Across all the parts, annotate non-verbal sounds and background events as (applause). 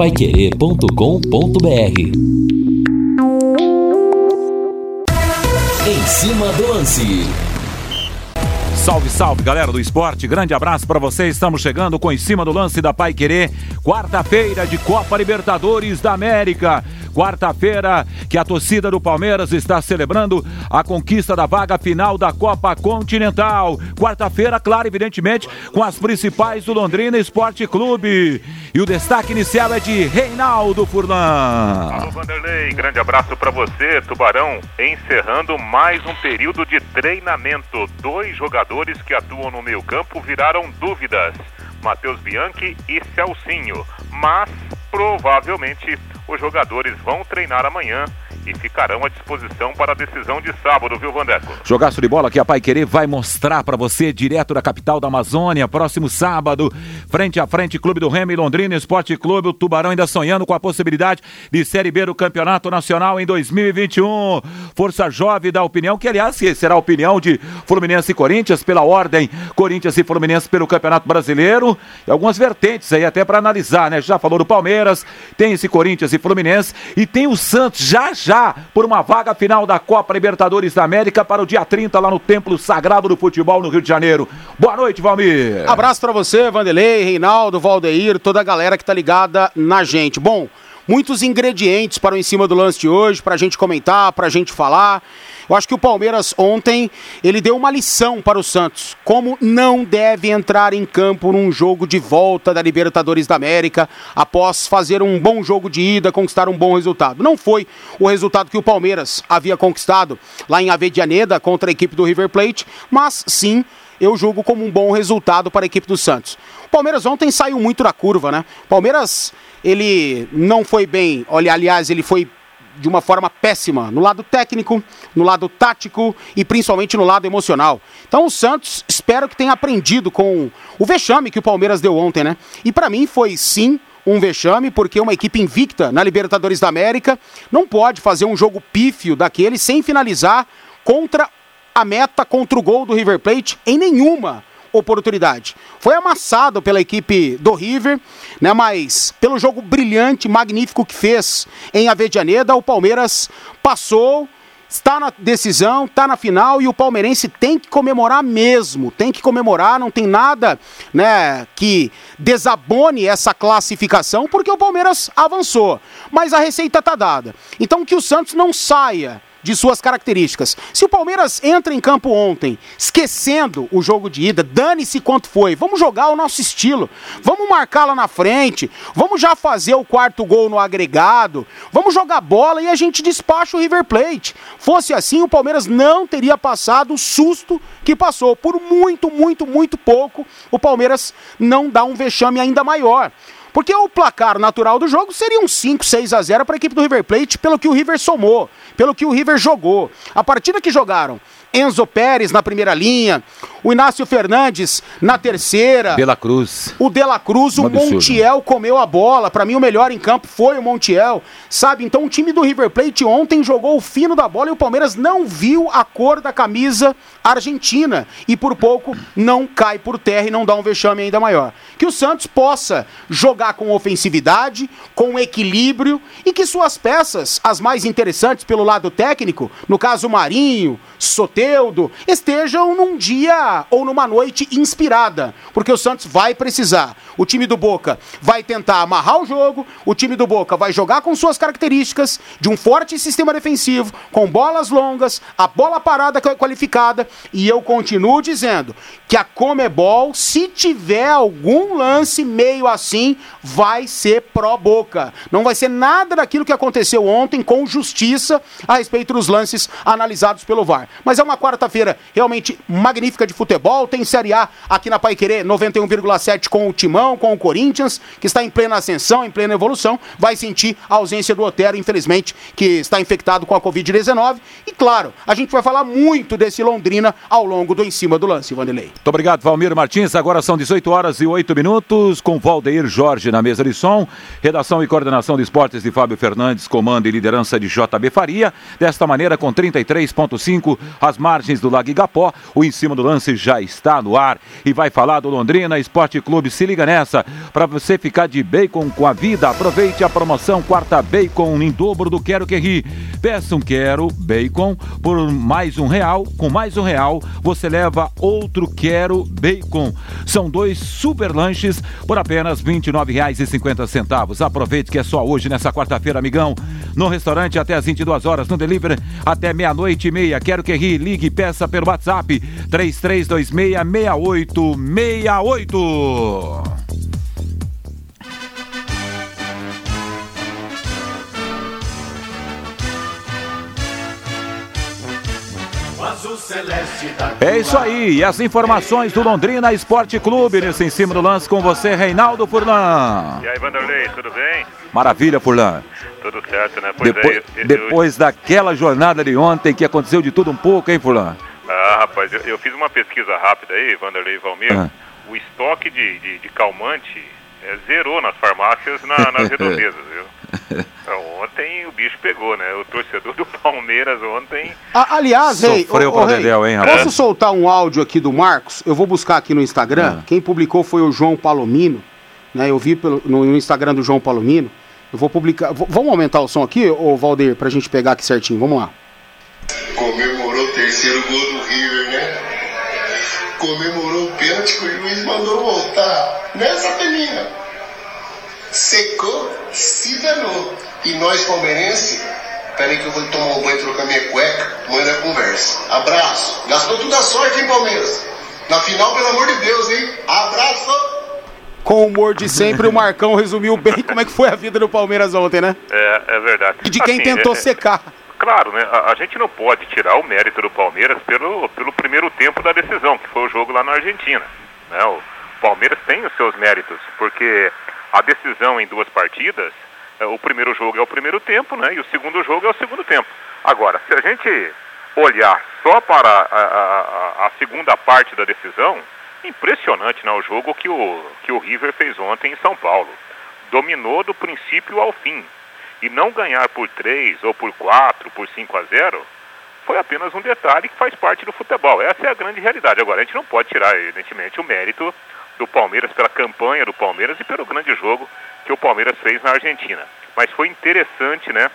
paiquerê.com.br Em cima do lance. Salve, salve, galera do esporte. Grande abraço para vocês. Estamos chegando com em cima do lance da Pai Querer, quarta-feira de Copa Libertadores da América. Quarta-feira que a torcida do Palmeiras está celebrando a conquista da vaga final da Copa Continental. Quarta-feira, claro, evidentemente, com as principais do Londrina Esporte Clube. E o destaque inicial é de Reinaldo Furlan. Alô, Vanderlei, grande abraço para você, Tubarão. Encerrando mais um período de treinamento. Dois jogadores que atuam no meio-campo viraram dúvidas. Matheus Bianchi e Celcinho. Mas provavelmente os jogadores vão treinar amanhã e ficarão à disposição para a decisão de sábado, viu, Vandeco? Jogaço de bola que a Pai Querer vai mostrar para você direto da capital da Amazônia, próximo sábado, frente a frente, Clube do Remo e Londrina Esporte Clube, o Tubarão ainda sonhando com a possibilidade de Série B do Campeonato Nacional em 2021. Força Jovem da opinião, que aliás será a opinião de Fluminense e Corinthians, pela ordem Corinthians e Fluminense pelo Campeonato Brasileiro, e algumas vertentes aí até para analisar, né? Já falou do Palmeiras, tem esse Corinthians e Fluminense, e tem o Santos já já por uma vaga final da Copa Libertadores da América para o dia 30 lá no Templo Sagrado do Futebol no Rio de Janeiro. Boa noite, Valmir. Abraço para você, Vanderlei, Reinaldo, Valdeir, toda a galera que tá ligada na gente. Bom, muitos ingredientes para o em cima do lance de hoje, para a gente comentar, para a gente falar. Eu acho que o Palmeiras ontem ele deu uma lição para o Santos, como não deve entrar em campo num jogo de volta da Libertadores da América após fazer um bom jogo de ida, conquistar um bom resultado. Não foi o resultado que o Palmeiras havia conquistado lá em Avedianeda contra a equipe do River Plate, mas sim eu julgo como um bom resultado para a equipe do Santos. O Palmeiras ontem saiu muito da curva, né? O Palmeiras, ele não foi bem, olha, aliás, ele foi de uma forma péssima, no lado técnico, no lado tático e principalmente no lado emocional. Então o Santos espero que tenha aprendido com o vexame que o Palmeiras deu ontem, né? E para mim foi sim um vexame, porque uma equipe invicta na Libertadores da América não pode fazer um jogo pífio daquele sem finalizar contra a meta, contra o gol do River Plate em nenhuma oportunidade. Foi amassado pela equipe do River, né? Mas pelo jogo brilhante, magnífico que fez em Avedianeda, o Palmeiras passou está na decisão, está na final e o palmeirense tem que comemorar mesmo, tem que comemorar, não tem nada, né, que desabone essa classificação, porque o Palmeiras avançou, mas a receita está dada. Então que o Santos não saia de suas características. Se o Palmeiras entra em campo ontem, esquecendo o jogo de ida, dane-se quanto foi, vamos jogar o nosso estilo, vamos marcar lá na frente, vamos já fazer o quarto gol no agregado, vamos jogar bola e a gente despacha o River Plate. Fosse assim, o Palmeiras não teria passado o susto que passou. Por muito, muito, muito pouco, o Palmeiras não dá um vexame ainda maior. Porque o placar natural do jogo seria um 5, 6 a 0 para a equipe do River Plate, pelo que o River somou, pelo que o River jogou. A partida que jogaram Enzo Pérez na primeira linha, o Inácio Fernandes na terceira. De La Cruz. O De La Cruz, um o Montiel comeu a bola. Para mim, o melhor em campo foi o Montiel. Sabe? Então, o time do River Plate ontem jogou o fino da bola e o Palmeiras não viu a cor da camisa argentina. E por pouco não cai por terra e não dá um vexame ainda maior. Que o Santos possa jogar com ofensividade, com equilíbrio e que suas peças, as mais interessantes pelo lado técnico, no caso Marinho, Soteudo, estejam num dia ou numa noite inspirada, porque o Santos vai precisar. O time do Boca vai tentar amarrar o jogo, o time do Boca vai jogar com suas características de um forte sistema defensivo, com bolas longas, a bola parada qualificada, e eu continuo dizendo que a Comebol, se tiver algum lance meio assim, vai ser pró-Boca. Não vai ser nada daquilo que aconteceu ontem com justiça a respeito dos lances analisados pelo VAR. Mas é uma quarta-feira realmente magnífica de futebol, tem Série A aqui na Paiquerê 91,7 com o Timão, com o Corinthians, que está em plena ascensão, em plena evolução, vai sentir a ausência do Otero, infelizmente, que está infectado com a Covid-19. E claro, a gente vai falar muito desse Londrina ao longo do Em Cima do Lance, Vanderlei. Muito obrigado, Valmir Martins. Agora são 18 horas e 8 minutos, com Valdeir Jorge na mesa de som, redação e coordenação de esportes de Fábio Fernandes, comando e liderança de JB Faria. Desta maneira, com 33,5, as margens do Lago Igapó. O Em Cima do Lance já está no ar e vai falar do Londrina Esporte Clube. Se liga nessa, para você ficar de bacon com a vida, aproveite a promoção Quarta Bacon em dobro do Quero Que Ri. Peça um Quero Bacon por mais um real. Com mais um real, você leva outro Quero Bacon. São dois super lanches por apenas R$ 29,50. Aproveite que é só hoje, nessa quarta-feira, amigão. No restaurante até às 22 horas, no delivery até meia-noite e meia. Quero que ri, ligue e peça pelo WhatsApp 33266868. É isso aí, e as informações do Londrina Esporte Clube nesse em cima do lance com você, Reinaldo Furlan. E aí, Vanderlei, tudo bem? Maravilha, Furlan. Tudo certo, né? Pois depois, é, eu, depois eu... daquela jornada de ontem que aconteceu de tudo um pouco, hein, Furlan? Ah, rapaz, eu, eu fiz uma pesquisa rápida aí, Vanderlei e Valmir. Ah. O estoque de, de, de calmante é, zerou nas farmácias na, nas (laughs) redondezas, viu? (laughs) Ontem o bicho pegou, né? O torcedor do Palmeiras ontem. Ah, aliás, Rei, Rei, hein, posso soltar um áudio aqui do Marcos? Eu vou buscar aqui no Instagram. Ah. Quem publicou foi o João Palomino. Né? Eu vi pelo, no, no Instagram do João Palomino. Eu vou publicar. V vamos aumentar o som aqui, ô Valdeir, pra gente pegar aqui certinho. Vamos lá. Comemorou o terceiro gol do River, né? Comemorou o pênalti que o juiz mandou voltar. Nessa menina secou, se danou. E nós, palmeirenses, peraí que eu vou tomar um banho, trocar minha cueca, amanhã na conversa. Abraço. Gastou toda a sorte, hein, Palmeiras? Na final, pelo amor de Deus, hein? Abraço! Com o humor de sempre, o Marcão resumiu bem como é que foi a vida do Palmeiras ontem, né? É, é verdade. E de quem assim, tentou é, secar. Claro, né? A, a, gente não pode tirar o mérito do Palmeiras pelo, pelo primeiro tempo da decisão, que foi o jogo lá na Argentina. Né? O Palmeiras tem os seus méritos, porque a decisão em duas partidas, é, o primeiro jogo é o primeiro tempo, né? E o segundo jogo é o segundo tempo. Agora, se a gente olhar só para a, a, a segunda parte da decisão, impressionante né, o jogo que o, que o River fez ontem em São Paulo. Dominou do princípio ao fim. E não ganhar por 3 ou por 4, por 5 a 0, foi apenas um detalhe que faz parte do futebol. Essa é a grande realidade. Agora, a gente não pode tirar, evidentemente, o mérito do Palmeiras, pela campanha do Palmeiras e pelo grande jogo que o Palmeiras fez na Argentina. Mas foi interessante, né?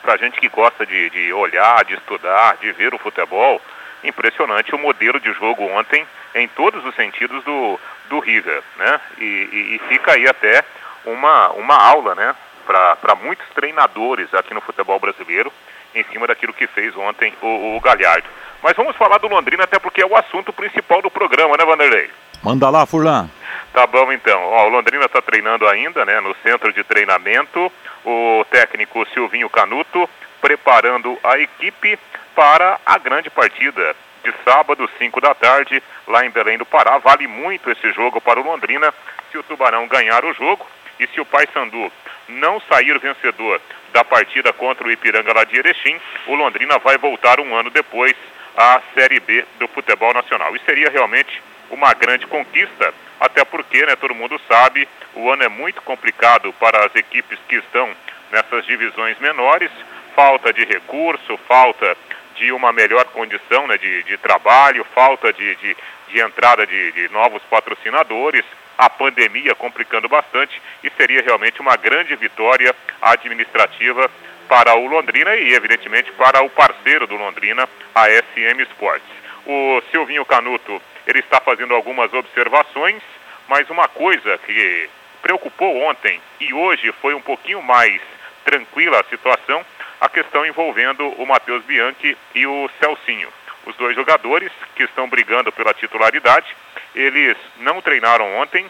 Pra gente que gosta de, de olhar, de estudar, de ver o futebol, impressionante o modelo de jogo ontem em todos os sentidos do, do River, né? E, e, e fica aí até uma, uma aula, né? Para muitos treinadores aqui no futebol brasileiro em cima daquilo que fez ontem o, o Galhardo. Mas vamos falar do Londrina até porque é o assunto principal do programa, né, Vanderlei? Manda lá, Furlan. Tá bom então. Ó, o Londrina está treinando ainda, né, no centro de treinamento. O técnico Silvinho Canuto preparando a equipe para a grande partida de sábado, 5 da tarde, lá em Belém do Pará. Vale muito esse jogo para o Londrina se o Tubarão ganhar o jogo e se o Paysandu não sair vencedor da partida contra o Ipiranga lá de Erechim, o Londrina vai voltar um ano depois à Série B do futebol nacional. E seria realmente uma grande conquista, até porque, né, todo mundo sabe, o ano é muito complicado para as equipes que estão nessas divisões menores, falta de recurso, falta de uma melhor condição né, de, de trabalho, falta de, de, de entrada de, de novos patrocinadores, a pandemia complicando bastante e seria realmente uma grande vitória administrativa para o Londrina e, evidentemente, para o parceiro do Londrina, a SM Sports. O Silvinho Canuto ele está fazendo algumas observações, mas uma coisa que preocupou ontem e hoje foi um pouquinho mais tranquila a situação, a questão envolvendo o Matheus Bianchi e o Celcinho. Os dois jogadores que estão brigando pela titularidade, eles não treinaram ontem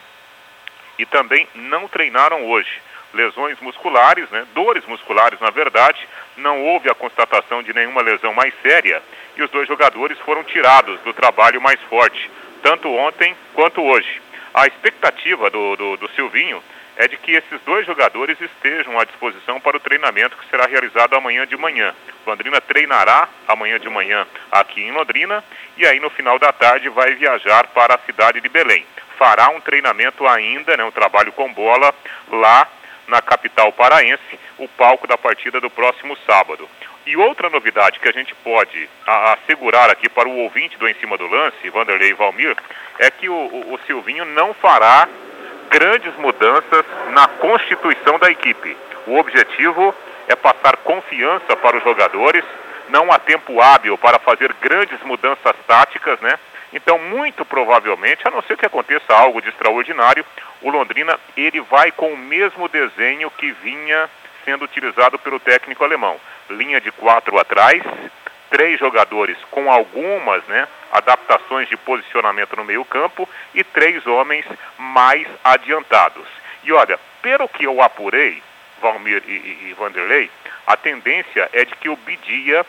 e também não treinaram hoje. Lesões musculares, né? dores musculares na verdade, não houve a constatação de nenhuma lesão mais séria e os dois jogadores foram tirados do trabalho mais forte, tanto ontem quanto hoje. A expectativa do, do, do Silvinho é de que esses dois jogadores estejam à disposição para o treinamento que será realizado amanhã de manhã. Londrina treinará amanhã de manhã aqui em Londrina e aí no final da tarde vai viajar para a cidade de Belém. Fará um treinamento ainda, né, um trabalho com bola lá na capital paraense, o palco da partida do próximo sábado. E outra novidade que a gente pode assegurar aqui para o ouvinte do Em Cima do Lance, Vanderlei e Valmir, é que o, o, o Silvinho não fará grandes mudanças na constituição da equipe. O objetivo é passar confiança para os jogadores, não há tempo hábil para fazer grandes mudanças táticas, né? Então, muito provavelmente, a não ser que aconteça algo de extraordinário, o Londrina ele vai com o mesmo desenho que vinha sendo utilizado pelo técnico alemão. Linha de quatro atrás, três jogadores com algumas né, adaptações de posicionamento no meio campo e três homens mais adiantados. E olha, pelo que eu apurei, Valmir e, e, e Vanderlei, a tendência é de que o Bidia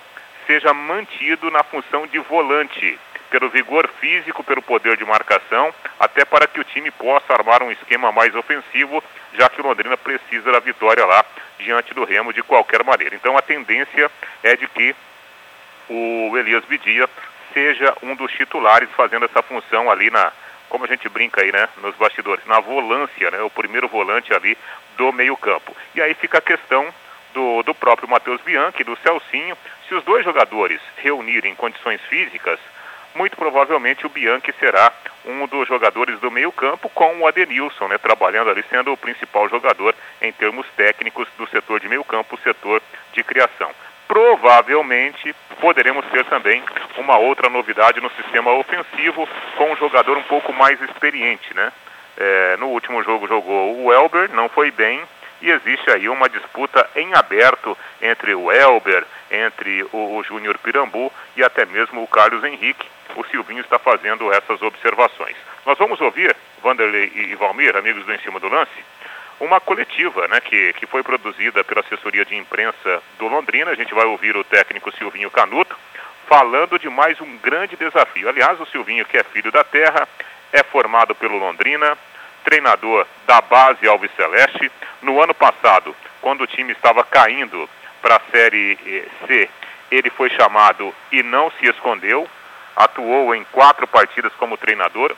seja mantido na função de volante, pelo vigor físico, pelo poder de marcação, até para que o time possa armar um esquema mais ofensivo, já que o Londrina precisa da vitória lá diante do Remo de qualquer maneira. Então a tendência é de que o Elias Bidia seja um dos titulares fazendo essa função ali na, como a gente brinca aí, né, nos bastidores, na volância, né, o primeiro volante ali do meio-campo. E aí fica a questão do, do próprio Matheus Bianchi, do Celcinho, se os dois jogadores reunirem condições físicas, muito provavelmente o Bianchi será um dos jogadores do meio-campo com o Adenilson, né, trabalhando ali sendo o principal jogador em termos técnicos do setor de meio-campo, setor de criação provavelmente poderemos ter também uma outra novidade no sistema ofensivo com um jogador um pouco mais experiente, né? É, no último jogo jogou o Elber, não foi bem, e existe aí uma disputa em aberto entre o Elber, entre o, o Júnior Pirambu e até mesmo o Carlos Henrique. O Silvinho está fazendo essas observações. Nós vamos ouvir, Vanderlei e Valmir, amigos do Em Cima do Lance, uma coletiva né, que, que foi produzida pela assessoria de imprensa do Londrina. A gente vai ouvir o técnico Silvinho Canuto falando de mais um grande desafio. Aliás, o Silvinho, que é filho da terra, é formado pelo Londrina, treinador da base Alves Celeste. No ano passado, quando o time estava caindo para a Série C, ele foi chamado e não se escondeu. Atuou em quatro partidas como treinador,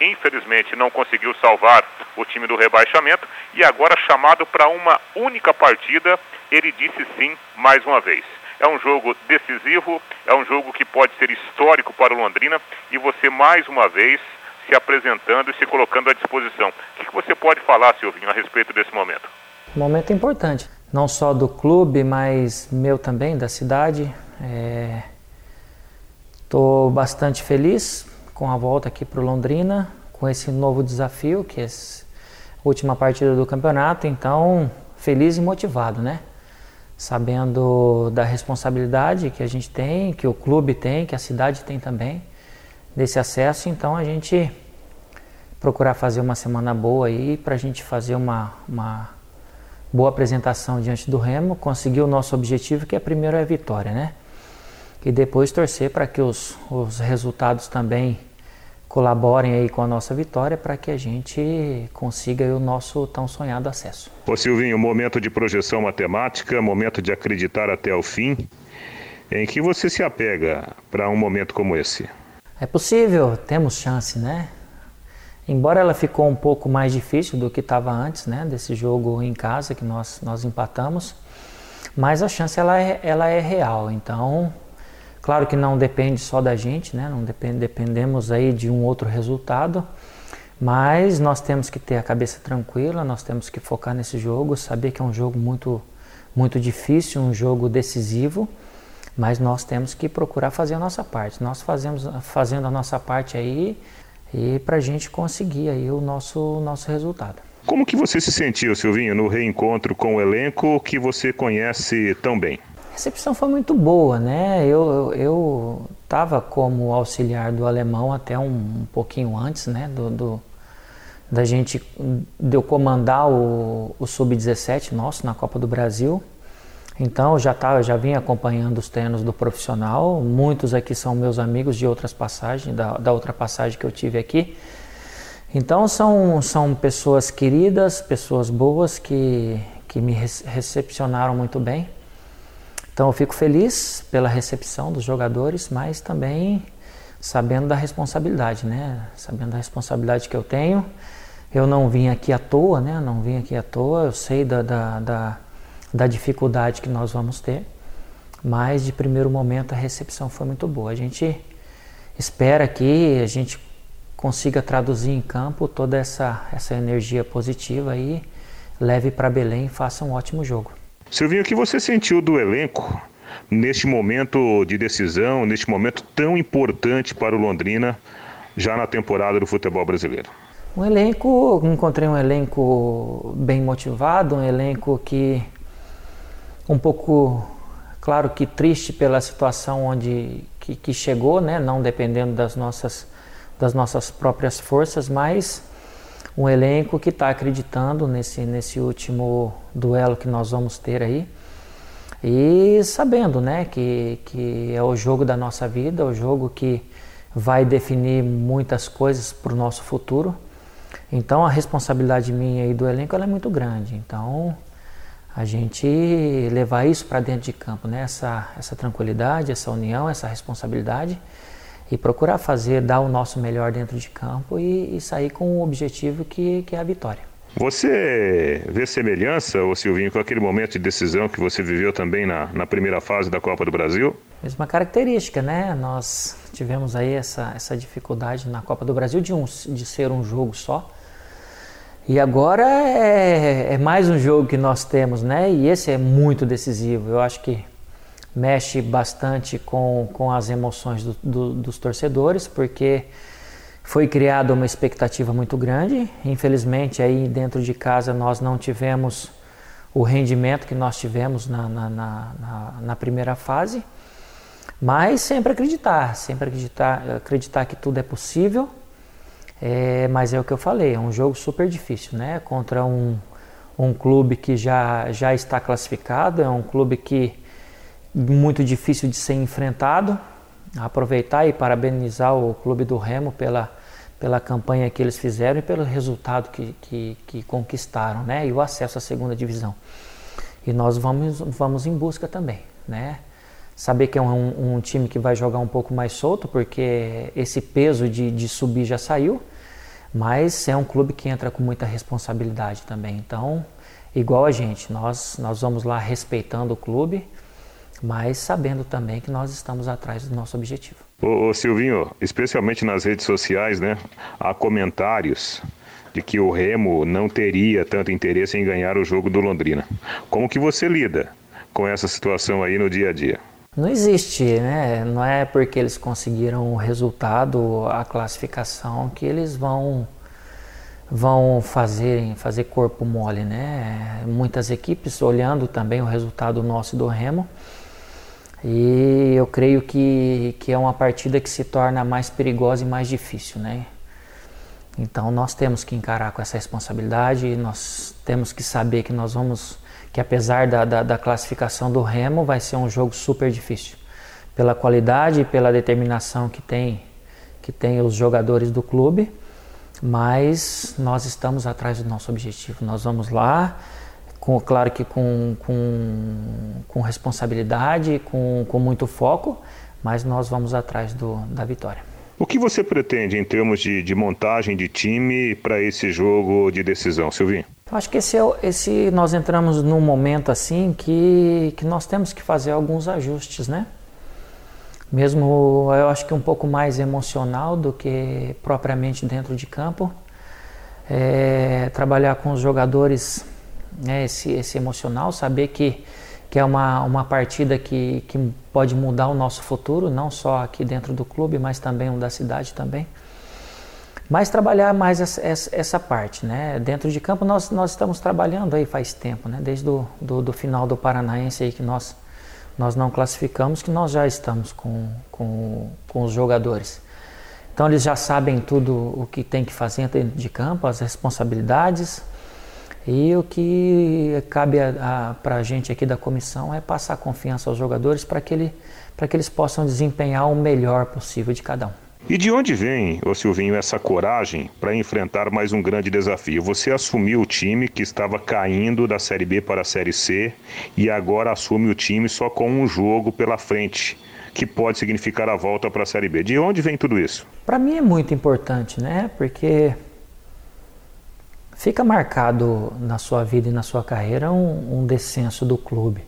infelizmente não conseguiu salvar o time do rebaixamento e agora chamado para uma única partida, ele disse sim mais uma vez. É um jogo decisivo, é um jogo que pode ser histórico para o Londrina e você mais uma vez se apresentando e se colocando à disposição. O que você pode falar, Silvinho, a respeito desse momento? Momento importante, não só do clube, mas meu também, da cidade. Estou é... bastante feliz com a volta aqui para Londrina, com esse novo desafio, que é a última partida do campeonato. Então, feliz e motivado, né? Sabendo da responsabilidade que a gente tem, que o clube tem, que a cidade tem também, desse acesso. Então, a gente procurar fazer uma semana boa aí para a gente fazer uma, uma boa apresentação diante do Remo, conseguir o nosso objetivo, que é primeiro é a vitória, né? E depois torcer para que os, os resultados também colaborem aí com a nossa vitória para que a gente consiga o nosso tão sonhado acesso. Ô Silvinho, momento de projeção matemática, momento de acreditar até o fim. Em que você se apega para um momento como esse? É possível, temos chance, né? Embora ela ficou um pouco mais difícil do que estava antes, né? Desse jogo em casa que nós, nós empatamos, mas a chance ela é, ela é real. Então Claro que não depende só da gente, né? não depende, dependemos aí de um outro resultado, mas nós temos que ter a cabeça tranquila, nós temos que focar nesse jogo, saber que é um jogo muito, muito difícil, um jogo decisivo, mas nós temos que procurar fazer a nossa parte. Nós fazemos fazendo a nossa parte aí e para a gente conseguir aí o nosso, nosso resultado. Como que você se sentiu, Silvinho, no reencontro com o elenco que você conhece tão bem? recepção foi muito boa, né? Eu eu estava como auxiliar do alemão até um, um pouquinho antes, né? Do, do, da gente de eu comandar o, o sub-17 nosso na Copa do Brasil. Então já tava, já vim acompanhando os treinos do profissional. Muitos aqui são meus amigos de outras passagens, da, da outra passagem que eu tive aqui. Então são, são pessoas queridas, pessoas boas que, que me recepcionaram muito bem. Então eu fico feliz pela recepção dos jogadores, mas também sabendo da responsabilidade, né? Sabendo da responsabilidade que eu tenho. Eu não vim aqui à toa, né? Não vim aqui à toa. Eu sei da, da, da, da dificuldade que nós vamos ter, mas de primeiro momento a recepção foi muito boa. A gente espera que a gente consiga traduzir em campo toda essa, essa energia positiva e leve para Belém e faça um ótimo jogo. Silvinho, o que você sentiu do elenco neste momento de decisão, neste momento tão importante para o Londrina, já na temporada do futebol brasileiro? Um elenco, encontrei um elenco bem motivado, um elenco que um pouco, claro que triste pela situação onde que, que chegou, né, não dependendo das nossas das nossas próprias forças, mas um elenco que está acreditando nesse, nesse último duelo que nós vamos ter aí. E sabendo né, que, que é o jogo da nossa vida, o jogo que vai definir muitas coisas para o nosso futuro. Então a responsabilidade minha e do elenco é muito grande. Então a gente levar isso para dentro de campo, né? essa, essa tranquilidade, essa união, essa responsabilidade e procurar fazer, dar o nosso melhor dentro de campo e, e sair com o objetivo que, que é a vitória. Você vê semelhança, ô Silvinho, com aquele momento de decisão que você viveu também na, na primeira fase da Copa do Brasil? Mesma característica, né? Nós tivemos aí essa, essa dificuldade na Copa do Brasil de, um, de ser um jogo só. E agora é, é mais um jogo que nós temos, né? E esse é muito decisivo. Eu acho que mexe bastante com, com as emoções do, do, dos torcedores, porque foi criada uma expectativa muito grande. Infelizmente, aí dentro de casa nós não tivemos o rendimento que nós tivemos na, na, na, na primeira fase, mas sempre acreditar, sempre acreditar, acreditar que tudo é possível. É, mas é o que eu falei, é um jogo super difícil, né? Contra um, um clube que já, já está classificado, é um clube que muito difícil de ser enfrentado. Aproveitar e parabenizar o Clube do Remo pela, pela campanha que eles fizeram e pelo resultado que, que, que conquistaram, né? E o acesso à segunda divisão. E nós vamos, vamos em busca também, né? Saber que é um, um time que vai jogar um pouco mais solto, porque esse peso de, de subir já saiu, mas é um clube que entra com muita responsabilidade também. Então, igual a gente, nós, nós vamos lá respeitando o clube, mas sabendo também que nós estamos atrás do nosso objetivo. Ô, ô, Silvinho, especialmente nas redes sociais, né, há comentários de que o Remo não teria tanto interesse em ganhar o jogo do Londrina. Como que você lida com essa situação aí no dia a dia? Não existe, né? Não é porque eles conseguiram o resultado, a classificação, que eles vão vão fazer, fazer corpo mole, né? Muitas equipes olhando também o resultado nosso do Remo, e eu creio que, que é uma partida que se torna mais perigosa e mais difícil, né? Então nós temos que encarar com essa responsabilidade, nós temos que saber que nós vamos, que apesar da, da, da classificação do Remo, vai ser um jogo super difícil. Pela qualidade e pela determinação que tem, que tem os jogadores do clube, mas nós estamos atrás do nosso objetivo. Nós vamos lá, com, claro que com, com, com responsabilidade, com, com muito foco, mas nós vamos atrás do, da vitória. O que você pretende em termos de, de montagem de time para esse jogo de decisão, Silvinho? Acho que esse, é, esse nós entramos num momento assim que, que nós temos que fazer alguns ajustes, né? Mesmo eu acho que um pouco mais emocional do que propriamente dentro de campo. É, trabalhar com os jogadores né, esse, esse emocional, saber que, que é uma, uma partida que, que pode mudar o nosso futuro, não só aqui dentro do clube, mas também o da cidade também. Mas trabalhar mais essa, essa, essa, parte, né? Dentro de campo nós, nós estamos trabalhando aí faz tempo, né? Desde o do, do final do Paranaense aí que nós, nós não classificamos, que nós já estamos com, com, com os jogadores. Então eles já sabem tudo o que tem que fazer dentro de campo, as responsabilidades, e o que cabe para a gente aqui da comissão é passar confiança aos jogadores para que, ele, que eles possam desempenhar o melhor possível de cada um. E de onde vem, ô Silvinho, essa coragem para enfrentar mais um grande desafio? Você assumiu o time que estava caindo da Série B para a Série C e agora assume o time só com um jogo pela frente, que pode significar a volta para a Série B. De onde vem tudo isso? Para mim é muito importante, né? Porque fica marcado na sua vida e na sua carreira um, um descenso do clube.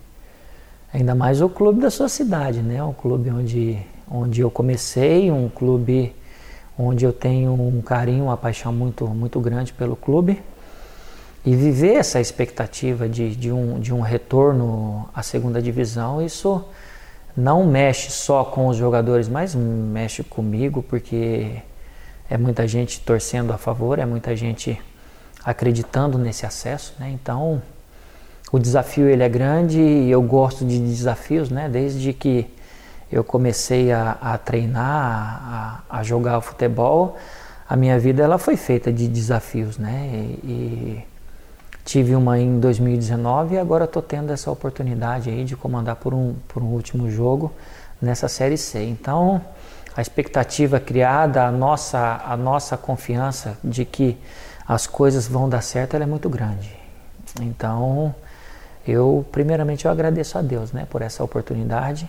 Ainda mais o clube da sua cidade, né? Um clube onde, onde eu comecei, um clube onde eu tenho um carinho, uma paixão muito, muito grande pelo clube. E viver essa expectativa de, de, um, de um retorno à segunda divisão, isso não mexe só com os jogadores, mas mexe comigo, porque é muita gente torcendo a favor, é muita gente acreditando nesse acesso, né? Então, o desafio ele é grande e eu gosto de desafios, né? Desde que eu comecei a, a treinar, a, a, jogar futebol, a minha vida ela foi feita de desafios, né? E, e tive uma em 2019 e agora estou tendo essa oportunidade aí de comandar por um, por um último jogo nessa série C. Então, a expectativa criada, a nossa, a nossa confiança de que as coisas vão dar certo, ela é muito grande. Então, eu, primeiramente, eu agradeço a Deus né, por essa oportunidade.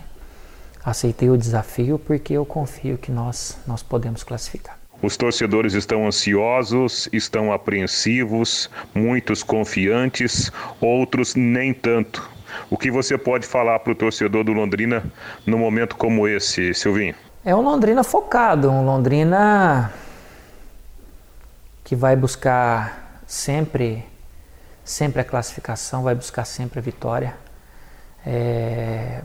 Aceitei o desafio porque eu confio que nós, nós podemos classificar. Os torcedores estão ansiosos, estão apreensivos, muitos confiantes, outros nem tanto. O que você pode falar para o torcedor do Londrina num momento como esse, Silvinho? É um Londrina focado, um Londrina que vai buscar sempre sempre a classificação, vai buscar sempre a vitória. É,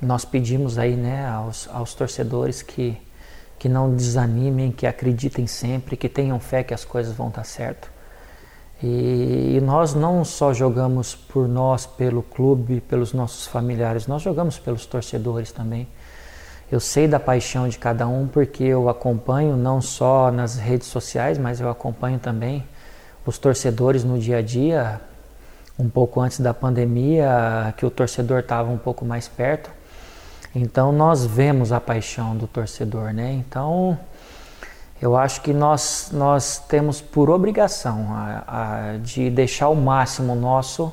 nós pedimos aí né, aos, aos torcedores que, que não desanimem, que acreditem sempre, que tenham fé que as coisas vão dar certo. E, e nós não só jogamos por nós, pelo clube, pelos nossos familiares, nós jogamos pelos torcedores também. Eu sei da paixão de cada um porque eu acompanho não só nas redes sociais, mas eu acompanho também os torcedores no dia a dia, um pouco antes da pandemia, que o torcedor estava um pouco mais perto. Então nós vemos a paixão do torcedor, né? Então eu acho que nós, nós temos por obrigação a, a, de deixar o máximo nosso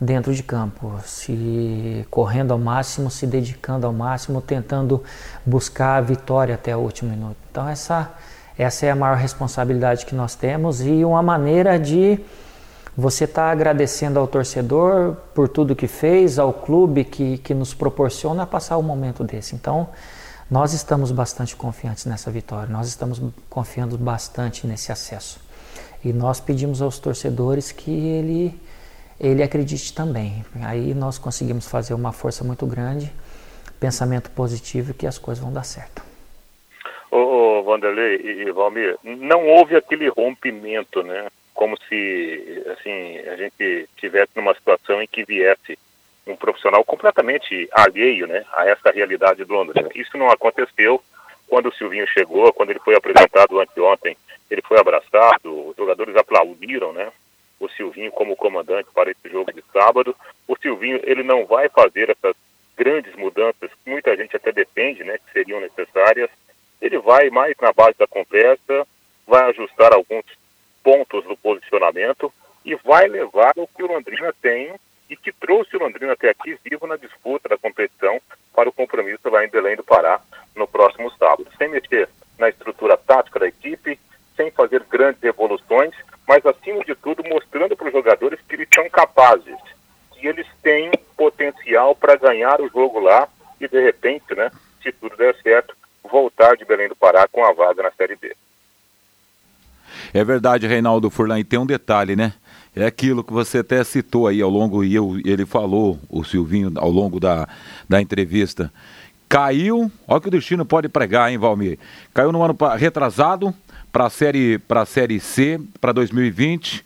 dentro de campo, se correndo ao máximo, se dedicando ao máximo, tentando buscar a vitória até o último minuto. Então essa essa é a maior responsabilidade que nós temos e uma maneira de você estar tá agradecendo ao torcedor por tudo que fez, ao clube que, que nos proporciona passar um momento desse. Então, nós estamos bastante confiantes nessa vitória, nós estamos confiando bastante nesse acesso. E nós pedimos aos torcedores que ele, ele acredite também. Aí nós conseguimos fazer uma força muito grande, pensamento positivo e que as coisas vão dar certo. Ô, ô Vanderlei e Valmir, não houve aquele rompimento, né? Como se, assim, a gente tivesse numa situação em que viesse um profissional completamente alheio, né, a essa realidade do Londrina. Isso não aconteceu quando o Silvinho chegou, quando ele foi apresentado anteontem, ele foi abraçado, os jogadores aplaudiram, né, o Silvinho como comandante para esse jogo de sábado. O Silvinho, ele não vai fazer essas grandes mudanças que muita gente até defende, né, que seriam necessárias, ele vai mais na base da conversa, vai ajustar alguns pontos do posicionamento e vai levar o que o Londrina tem e que trouxe o Londrina até aqui vivo na disputa da competição para o compromisso lá em Belém do Pará no próximo sábado. Sem mexer na estrutura tática da equipe, sem fazer grandes evoluções, mas acima de tudo mostrando para os jogadores que eles são capazes, que eles têm potencial para ganhar o jogo lá e de repente, né, se tudo der certo, voltar de Belém do Pará com a vaga na Série B. É verdade, Reinaldo Furlan, e tem um detalhe, né? É aquilo que você até citou aí ao longo, e eu, ele falou, o Silvinho, ao longo da, da entrevista. Caiu, olha que o destino pode pregar, hein, Valmir? Caiu no ano retrasado para a série, série C, para 2020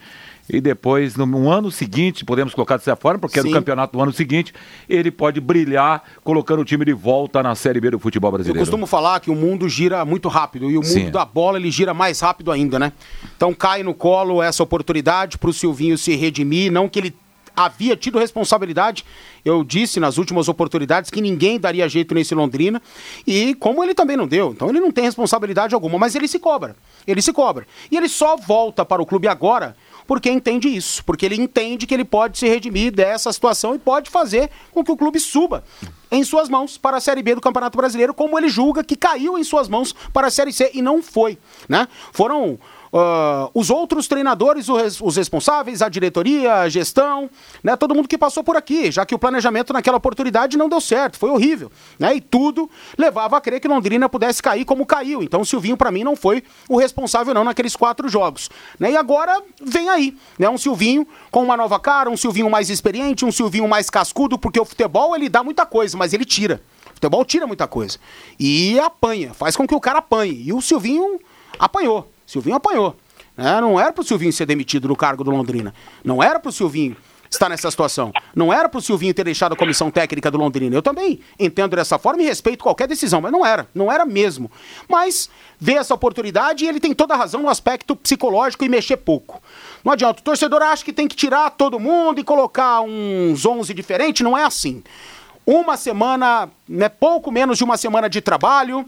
e depois, no ano seguinte, podemos colocar dessa forma, porque Sim. é no campeonato do ano seguinte, ele pode brilhar colocando o time de volta na Série B do futebol brasileiro. Eu costumo falar que o mundo gira muito rápido e o mundo Sim. da bola ele gira mais rápido ainda, né? Então cai no colo essa oportunidade para o Silvinho se redimir, não que ele havia tido responsabilidade. Eu disse nas últimas oportunidades que ninguém daria jeito nesse Londrina e como ele também não deu. Então ele não tem responsabilidade alguma, mas ele se cobra. Ele se cobra. E ele só volta para o clube agora porque entende isso, porque ele entende que ele pode se redimir dessa situação e pode fazer com que o clube suba em suas mãos para a Série B do Campeonato Brasileiro, como ele julga que caiu em suas mãos para a Série C e não foi, né? Foram uh, os outros treinadores, os, responsáveis, a diretoria, a gestão, né, todo mundo que passou por aqui, já que o planejamento naquela oportunidade não deu certo, foi horrível, né, e tudo levava a crer que Londrina pudesse cair como caiu. Então o Silvinho para mim não foi o responsável não naqueles quatro jogos, né? E agora vem aí, né, um Silvinho com uma nova cara, um Silvinho mais experiente, um Silvinho mais cascudo, porque o futebol ele dá muita coisa, mas ele tira. O futebol tira muita coisa. E apanha, faz com que o cara apanhe. E o Silvinho apanhou. Silvinho apanhou. Né? Não era para o Silvinho ser demitido do cargo do Londrina. Não era para o Silvinho estar nessa situação. Não era para o Silvinho ter deixado a comissão técnica do Londrina. Eu também entendo dessa forma e respeito qualquer decisão, mas não era. Não era mesmo. Mas vê essa oportunidade e ele tem toda a razão no aspecto psicológico e mexer pouco. Não adianta. O torcedor acha que tem que tirar todo mundo e colocar uns 11 diferentes. Não é assim. Uma semana, né, pouco menos de uma semana de trabalho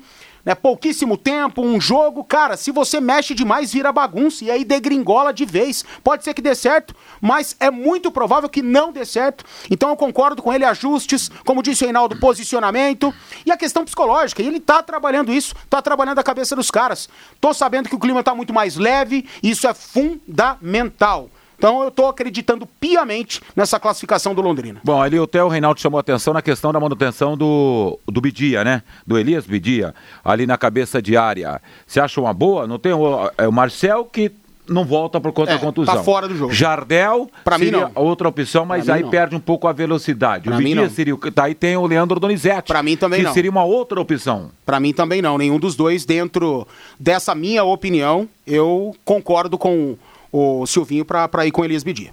né? Pouquíssimo tempo, um jogo, cara, se você mexe demais, vira bagunça e aí degringola de vez. Pode ser que dê certo, mas é muito provável que não dê certo. Então eu concordo com ele, ajustes, como disse o Reinaldo, posicionamento e a questão psicológica. E ele tá trabalhando isso, tá trabalhando a cabeça dos caras. Tô sabendo que o clima tá muito mais leve, e isso é fundamental. Então eu estou acreditando piamente nessa classificação do Londrina. Bom, ali até o Reinaldo chamou atenção na questão da manutenção do, do Bidia, né? Do Elias Bidia, ali na cabeça de área. Você acha uma boa? Não tem o, é o Marcel que não volta por conta é, da contusão. Tá fora do jogo. Jardel para mim não. outra opção, mas pra aí perde um pouco a velocidade. Pra o Bidia não. seria daí tem o Leandro Donizete. Para mim também que não. seria uma outra opção. Para mim também não, nenhum dos dois dentro dessa minha opinião, eu concordo com o Silvinho para ir com Elias Bidia.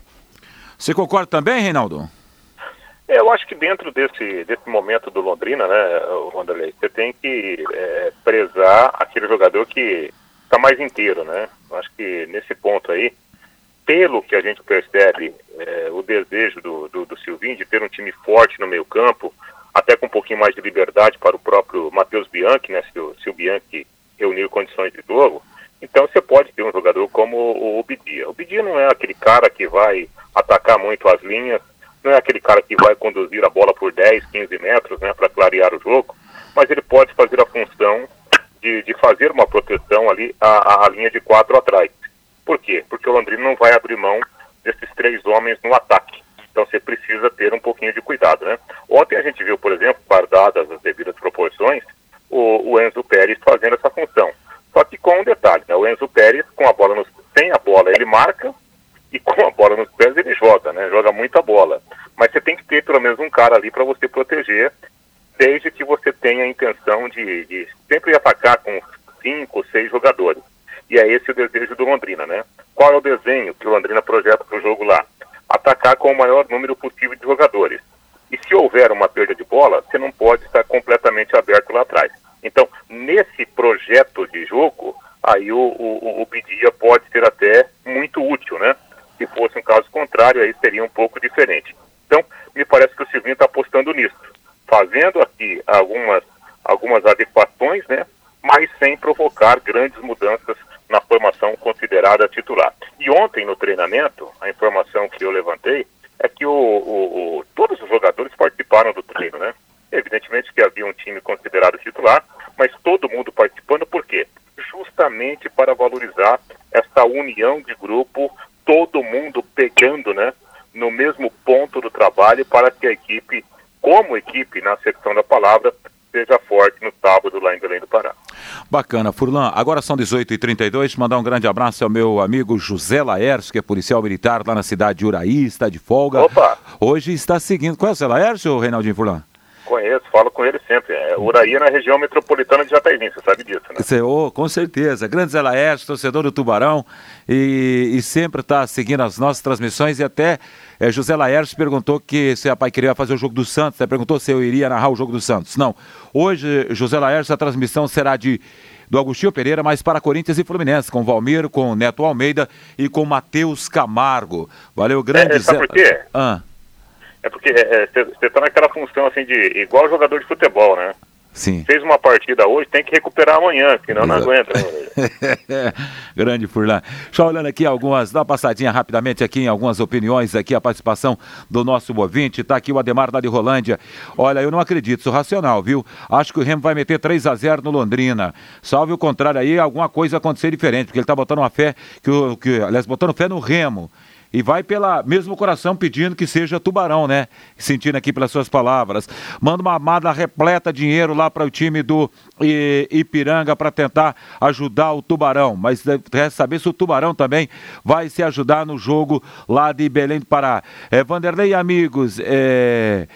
Você concorda também, Reinaldo? É, eu acho que dentro desse, desse momento do Londrina, né, Wanderlei, você tem que é, prezar aquele jogador que está mais inteiro, né? Eu acho que nesse ponto aí, pelo que a gente percebe, é, o desejo do, do, do, Silvinho de ter um time forte no meio campo, até com um pouquinho mais de liberdade para o próprio Matheus Bianchi, né, se o, se o Bianchi reunir condições de jogo, então você pode ter um jogador como o Bidia. O Bidia não é aquele cara que vai atacar muito as linhas, não é aquele cara que vai conduzir a bola por 10, 15 metros né, para clarear o jogo, mas ele pode fazer a função de, de fazer uma proteção ali à, à linha de quatro atrás. Por quê? Porque o Londrina não vai abrir mão desses três homens no ataque. Então você precisa ter um pouquinho de cuidado, né? Ontem a gente viu, por exemplo, guardadas as devidas proporções, o, o Enzo Pérez fazendo essa com um detalhe, né? O Enzo Pérez, com a bola nos, sem a bola, ele marca e com a bola nos pés ele joga, né? Joga muita bola. Mas você tem que ter pelo menos um cara ali para você proteger, desde que você tenha a intenção de, de sempre atacar com cinco, seis jogadores. E é esse o desejo do Londrina, né? Qual é o desenho que o Londrina projeta para o jogo lá? Atacar com o maior número possível de jogadores. E se houver uma perda de bola, você não pode estar completamente aberto lá atrás. Então, nesse projeto de jogo, aí o, o, o Bidia pode ser até muito útil, né? Se fosse um caso contrário, aí seria um pouco diferente. Então, me parece que o Silvinho está apostando nisso, fazendo aqui algumas, algumas adequações, né? Mas sem provocar grandes mudanças na formação considerada titular. E ontem no treinamento, a informação que eu levantei é que o, o, o todos os jogadores participaram do treino, né? Evidentemente que havia um time considerado titular, mas todo mundo participando, por quê? Justamente para valorizar essa união de grupo, todo mundo pegando né, no mesmo ponto do trabalho para que a equipe, como equipe, na acepção da palavra, seja forte no sábado lá em Belém do Pará. Bacana, Furlan. Agora são 18h32. Mandar um grande abraço ao meu amigo José Laércio, que é policial militar lá na cidade de Uraí, está de folga. Opa! Hoje está seguindo. Conhece o José Laércio, Reinaldinho Furlan? Conheço, falo com ele sempre. É, Uraí é na região metropolitana de Jataizinho, você sabe disso, né? Você, oh, com certeza. Grande Zé Laércio, torcedor do Tubarão, e, e sempre está seguindo as nossas transmissões. E até é, José Laércio perguntou que se a Pai queria fazer o jogo do Santos, né? perguntou se eu iria narrar o jogo do Santos. Não. Hoje, José Laércio, a transmissão será de do Agostinho Pereira, mas para Corinthians e Fluminense, com Valmir, com Neto Almeida e com Matheus Camargo. Valeu, grande é, sabe Zé. Por quê? Ah. É porque você é, está é, naquela função assim de igual jogador de futebol, né? Sim. Fez uma partida hoje, tem que recuperar amanhã, senão não aguenta. Né, (laughs) Grande Furlan. Só olhando aqui algumas, dá uma passadinha rapidamente aqui em algumas opiniões aqui, a participação do nosso ouvinte. Tá aqui o Ademar da de Rolândia. Olha, eu não acredito, sou racional, viu? Acho que o Remo vai meter 3 a 0 no Londrina. Salve o contrário aí, alguma coisa acontecer diferente, porque ele tá botando uma fé, que, que aliás, botando fé no Remo e vai pela mesmo coração pedindo que seja tubarão, né? Sentindo aqui pelas suas palavras. Manda uma amada repleta dinheiro lá para o time do Ipiranga para tentar ajudar o tubarão. Mas quer saber se o tubarão também vai se ajudar no jogo lá de Belém do Pará. É, Vanderlei amigos, é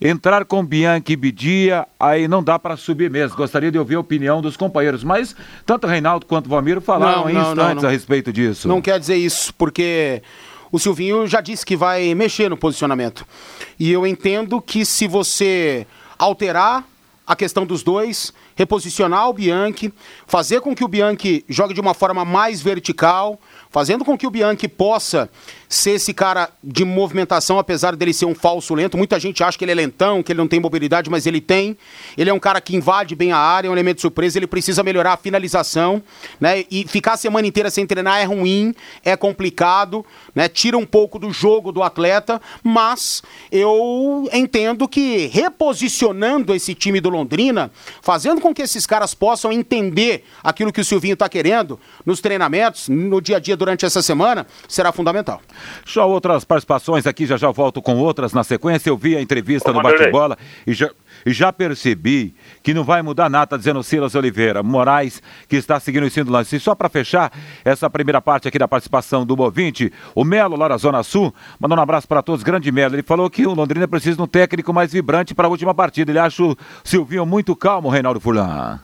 entrar com Bianchi e Bidia, aí não dá para subir mesmo. Gostaria de ouvir a opinião dos companheiros, mas tanto Reinaldo quanto Valmiro falaram não, em não, instantes não, a respeito disso. Não quer dizer isso, porque o Silvinho já disse que vai mexer no posicionamento. E eu entendo que se você alterar a questão dos dois, reposicionar o Bianchi, fazer com que o Bianchi jogue de uma forma mais vertical, fazendo com que o Bianchi possa ser esse cara de movimentação, apesar dele ser um falso lento. Muita gente acha que ele é lentão, que ele não tem mobilidade, mas ele tem. Ele é um cara que invade bem a área, é um elemento surpresa, ele precisa melhorar a finalização, né? E ficar a semana inteira sem treinar é ruim, é complicado, né? Tira um pouco do jogo do atleta, mas eu entendo que reposicionando esse time do Londrina, fazendo com que esses caras possam entender aquilo que o Silvinho está querendo nos treinamentos, no dia a dia durante essa semana, será fundamental. Só outras participações aqui, já já volto com outras na sequência. Eu vi a entrevista Ô, no bate-bola e já, e já percebi que não vai mudar nada, tá dizendo Silas Oliveira. Moraes, que está seguindo o ensino do lance. E só para fechar essa primeira parte aqui da participação do Movinte, o Melo, lá da Zona Sul, mandando um abraço para todos. Grande Melo. Ele falou que o Londrina precisa de um técnico mais vibrante para a última partida. Ele acha o Silvinho muito calmo, Reinaldo Fulan.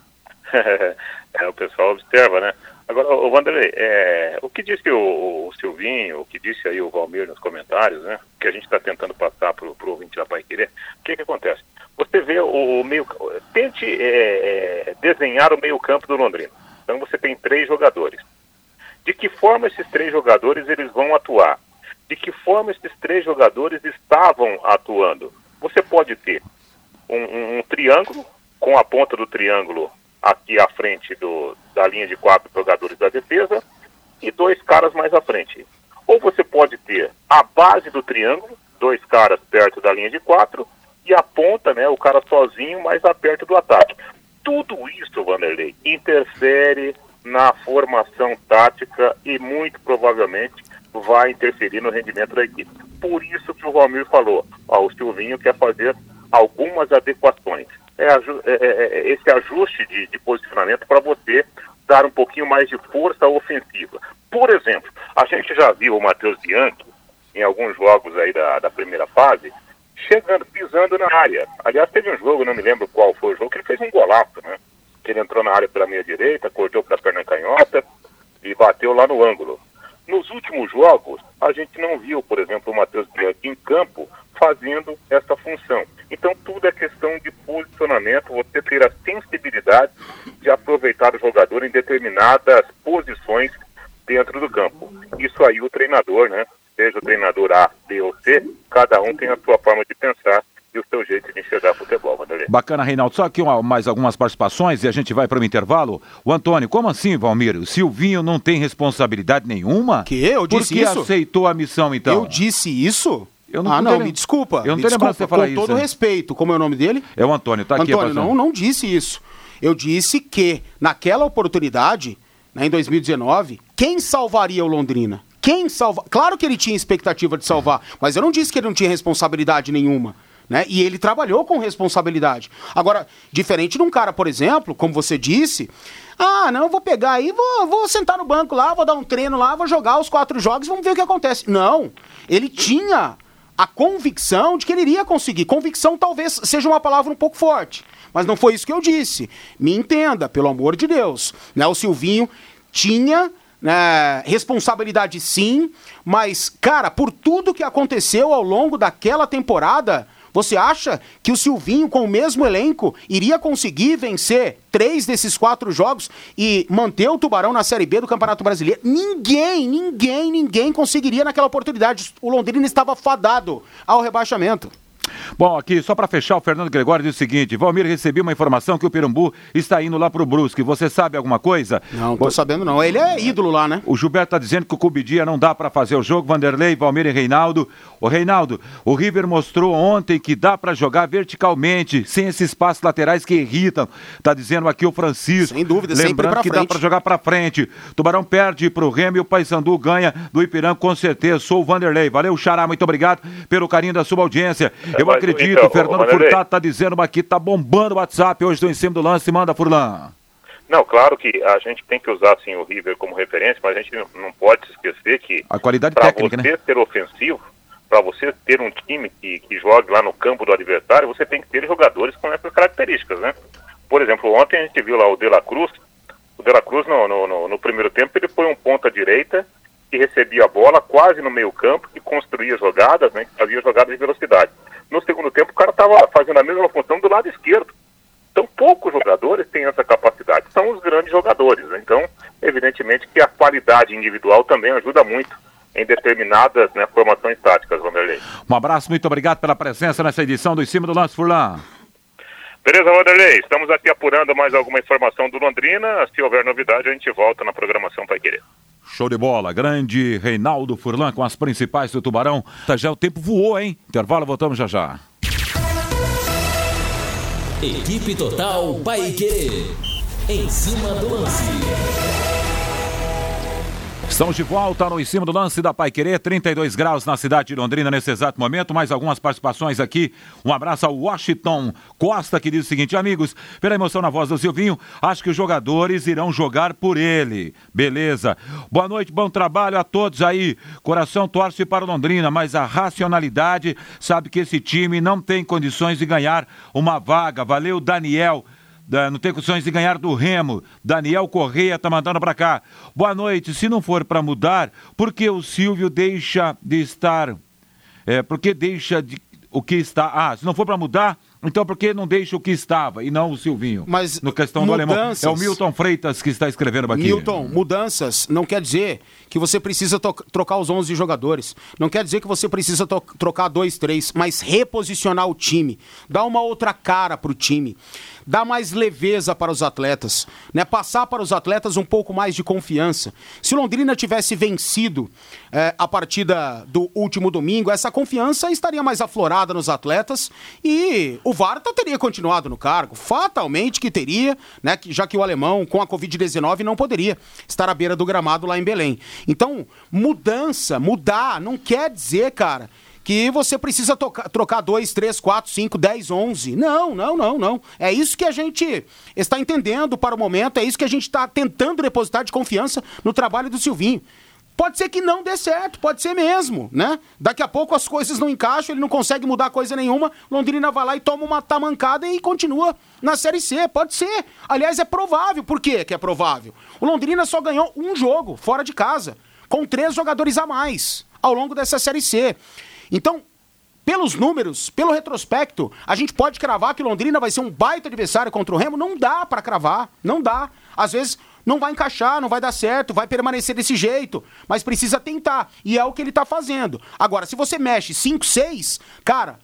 (laughs) é, o pessoal observa, né? Agora, o Vanderlei, é, o que disse o, o, Silvinho, o que disse aí o Valmir nos comentários, né? Que a gente está tentando passar para o ouvinte da Pai Querer, o que, que acontece? Você vê o, o meio. Tente é, é, desenhar o meio-campo do Londrina. Então você tem três jogadores. De que forma esses três jogadores eles vão atuar? De que forma esses três jogadores estavam atuando? Você pode ter um, um, um triângulo, com a ponta do triângulo aqui à frente do, da linha de quatro jogadores da defesa e dois caras mais à frente. Ou você pode ter a base do triângulo, dois caras perto da linha de quatro, e a ponta, né, o cara sozinho, mais perto do ataque. Tudo isso, Vanderlei, interfere na formação tática e muito provavelmente vai interferir no rendimento da equipe. Por isso que o Romil falou, ó, o Silvinho quer fazer algumas adequações. É, é, é, é, esse ajuste de, de posicionamento para você dar um pouquinho mais de força ofensiva. Por exemplo, a gente já viu o Matheus Bianchi em alguns jogos aí da, da primeira fase, chegando, pisando na área. Aliás, teve um jogo, não me lembro qual foi o jogo, que ele fez um golaço, né? Que ele entrou na área pela meia direita, cortou para a perna canhota e bateu lá no ângulo. Nos últimos jogos, a gente não viu, por exemplo, o Matheus Bianchi em campo fazendo essa função. Então tudo é questão de posicionamento, você ter a sensibilidade de aproveitar o jogador em determinadas posições dentro do campo. Isso aí o treinador, né? Seja o treinador A, B ou C, cada um tem a sua forma de pensar e o seu jeito de enxergar futebol, Vanderlei. Bacana, Reinaldo. Só aqui uma, mais algumas participações e a gente vai para o intervalo. O Antônio, como assim, Valmir? O Silvinho não tem responsabilidade nenhuma? Que? Eu disse Por que isso? aceitou a missão, então? Eu disse isso? Eu não, ah, não, me desculpa. Eu não me desculpa, você falar com isso. todo respeito. Como é o nome dele? É o Antônio, tá Antônio, aqui. Antônio, não, não disse isso. Eu disse que, naquela oportunidade, né, em 2019, quem salvaria o Londrina? Quem salva? Claro que ele tinha expectativa de salvar, mas eu não disse que ele não tinha responsabilidade nenhuma. Né? E ele trabalhou com responsabilidade. Agora, diferente de um cara, por exemplo, como você disse, ah, não, vou pegar aí, vou, vou sentar no banco lá, vou dar um treino lá, vou jogar os quatro jogos, vamos ver o que acontece. Não, ele tinha a convicção de que ele iria conseguir. Convicção talvez seja uma palavra um pouco forte, mas não foi isso que eu disse. Me entenda, pelo amor de Deus. Né? O Silvinho tinha né, responsabilidade sim, mas, cara, por tudo que aconteceu ao longo daquela temporada, você acha que o Silvinho, com o mesmo elenco, iria conseguir vencer três desses quatro jogos e manter o Tubarão na Série B do Campeonato Brasileiro? Ninguém, ninguém, ninguém conseguiria naquela oportunidade. O Londrina estava fadado ao rebaixamento. Bom, aqui, só para fechar, o Fernando Gregório diz o seguinte: Valmir, recebi uma informação que o Pirambu está indo lá pro Brusque. Você sabe alguma coisa? Não, tô sabendo não. Ele é ídolo lá, né? O Gilberto tá dizendo que o Cubidia não dá para fazer o jogo. Vanderlei, Valmir e Reinaldo. O Reinaldo, o River mostrou ontem que dá para jogar verticalmente, sem esses espaços laterais que irritam. Tá dizendo aqui o Francisco. Sem dúvida, Lembrando que frente. dá para jogar para frente. Tubarão perde pro Remo e o Paysandu ganha do Ipiranga com certeza. Sou o Vanderlei. Valeu, Xará, muito obrigado pelo carinho da sua audiência. Eu mas, acredito, então, o Fernando. Furtado tá dizendo aqui, tá bombando o WhatsApp hoje do em cima do lance. Manda, Furlan. Não, claro que a gente tem que usar assim, o River como referência, mas a gente não- não pode se esquecer que A qualidade para técnica, você né? ser ofensivo, para você ter um time que, que jogue lá no campo do adversário, você tem que ter jogadores com essas características, né? Por exemplo, ontem a gente viu lá o De La Cruz. O De La Cruz, no, no, no- no primeiro tempo, ele foi um ponta direita que recebia a bola quase no meio campo, que construía jogadas, né? Que fazia jogadas de velocidade. No segundo tempo, o cara estava fazendo a mesma função do lado esquerdo. Então, poucos jogadores têm essa capacidade. São os grandes jogadores. né? Então, evidentemente que a qualidade individual também ajuda muito em determinadas né, formações táticas, Vanderlei. Um abraço, muito obrigado pela presença nessa edição do Em cima do lance, Furlan. Beleza, Vanderlei? Estamos aqui apurando mais alguma informação do Londrina. Se houver novidade, a gente volta na programação Pai Querer. Show de bola, grande Reinaldo Furlan com as principais do Tubarão. Tá, já o tempo voou, hein? Intervalo, voltamos já já. Equipe Total Paiquerê. Em cima do lance. Estamos de volta no em cima do lance da Pai Querer, 32 graus na cidade de Londrina nesse exato momento. Mais algumas participações aqui. Um abraço ao Washington Costa, que diz o seguinte: amigos, pela emoção na voz do Silvinho, acho que os jogadores irão jogar por ele. Beleza. Boa noite, bom trabalho a todos aí. Coração torce para Londrina, mas a racionalidade sabe que esse time não tem condições de ganhar uma vaga. Valeu, Daniel. Não tem condições de ganhar do Remo. Daniel Correia tá mandando pra cá. Boa noite. Se não for pra mudar, por que o Silvio deixa de estar? É, por que deixa de o que está? Ah, se não for pra mudar, então por que não deixa o que estava e não o Silvinho? Mas no questão do alemão. mudanças- É o Milton Freitas que está escrevendo aqui. Milton, mudanças não quer dizer que você precisa trocar os 11 jogadores. Não quer dizer que você precisa trocar dois, três, mas reposicionar o time. Dar uma outra cara pro time. Dar mais leveza para os atletas. Né? Passar para os atletas um pouco mais de confiança. Se Londrina tivesse vencido eh, a partida do último domingo, essa confiança estaria mais aflorada nos atletas e o Varta teria continuado no cargo. Fatalmente que teria, né? Já que o alemão, com a Covid-19, não poderia estar à beira do gramado lá em Belém. Então, mudança, mudar, não quer dizer, cara, que você precisa trocar 2, 3, 4, 5, 10, 11. Não, não, não, não. É isso que a gente está entendendo para o momento, é isso que a gente está tentando depositar de confiança no trabalho do Silvinho. Pode ser que não dê certo, pode ser mesmo, né? Daqui a pouco as coisas não encaixam, ele não consegue mudar coisa nenhuma, Londrina vai lá e toma uma tamancada e continua na Série C. Pode ser. Aliás, é provável. Por quê que é provável? O Londrina só ganhou um jogo fora de casa, com três jogadores a mais ao longo dessa Série C. Então, pelos números, pelo retrospecto, a gente pode cravar que Londrina vai ser um baita adversário contra o Remo? Não dá pra cravar, não dá. Às vezes não vai encaixar, não vai dar certo, vai permanecer desse jeito, mas precisa tentar. E é o que ele tá fazendo. Agora, se você mexe 5, 6, cara,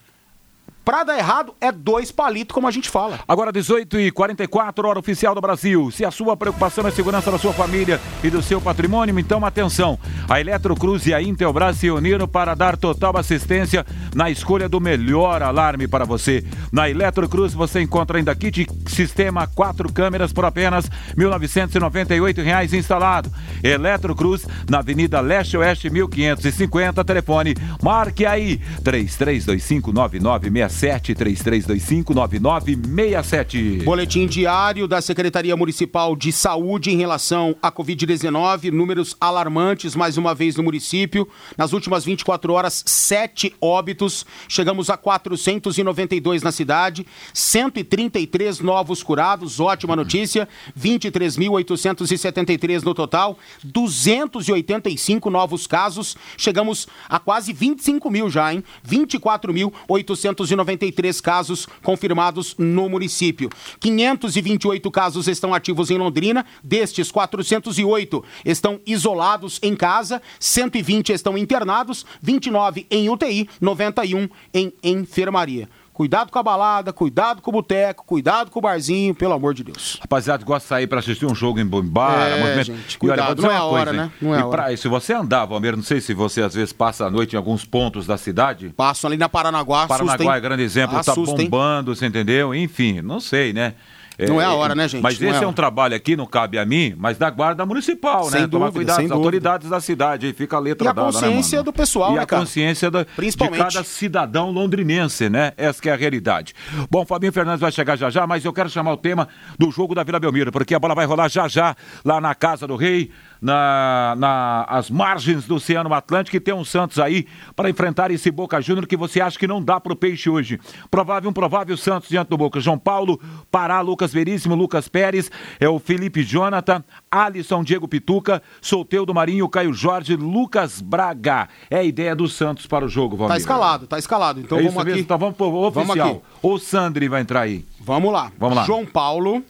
pra dar errado é dois palitos, como a gente fala. Agora 18 e 44 hora oficial do Brasil. Se a sua preocupação é a segurança da sua família e do seu patrimônio, então atenção. A Eletrocruz e a Intelbras se uniram para dar total assistência na escolha do melhor alarme para você. Na Eletrocruz você encontra ainda kit sistema quatro câmeras por apenas 1.998 reais instalado. Eletrocruz na Avenida Leste Oeste 1550, telefone marque aí 33259967 33259967. Boletim diário da Secretaria Municipal de Saúde em relação à Covid-19, números alarmantes mais uma vez no município. Nas últimas 24 horas, sete óbitos. Chegamos a 492 na cidade, 133 novos curados, ótima notícia. 23.873 no total, 285 novos casos. Chegamos a quase 25 mil já, hein? 24.899 493 casos confirmados no município. 528 casos estão ativos em Londrina, destes 408 estão isolados em casa, 120 estão internados, 29 em UTI, 91 em enfermaria. Cuidado com a balada, cuidado com o boteco, cuidado com o barzinho, pelo amor de Deus. Rapaziada, gosta de sair pra assistir um jogo em bar, é, movimento. Gente, cuidado, não é a hora, né? Não é e a hora. Pra, se você andar, Valmir, não sei se você às vezes passa a noite em alguns pontos da cidade. Passam ali na Paranaguá, Paranaguá assusta, é grande exemplo, tá Assusta, hein? bombando, você entendeu? Enfim, não sei, né? Não é a hora, né, gente? Mas Não esse é é, a um trabalho aqui, não cabe a mim, mas da guarda municipal, Sem né? Tomar dúvida, cuidado, sem as dúvida. autoridades da cidade, aí fica a letra E a dada, né, consciência mano? do pessoal, E né, a consciência da, de Principalmente. cada cidadão londrinense, né? Essa que é a realidade. Bom, Fabinho Fernandes vai chegar já já, mas eu quero chamar o tema do jogo da Vila Belmiro, porque a bola vai rolar já já lá na Casa do Rei, na, na as margens do Oceano Atlântico, e tem um Santos aí para enfrentar esse Boca Júnior que você acha que não dá pro peixe hoje. Provável, um provável Santos diante do Boca. João Paulo, Pará, Lucas Veríssimo, Lucas Pérez, é o Felipe Jonathan, Alisson, Diego Pituca, Solteu do Marinho, Caio Jorge, Lucas Braga. É a ideia do Santos para o jogo, Valmir. Tá escalado, tá escalado. Então é vamos aqui. mesmo, então vamos pro oficial. Vamos aqui. O Sandri vai entrar aí. Vamos lá. Vamos lá. João Paulo,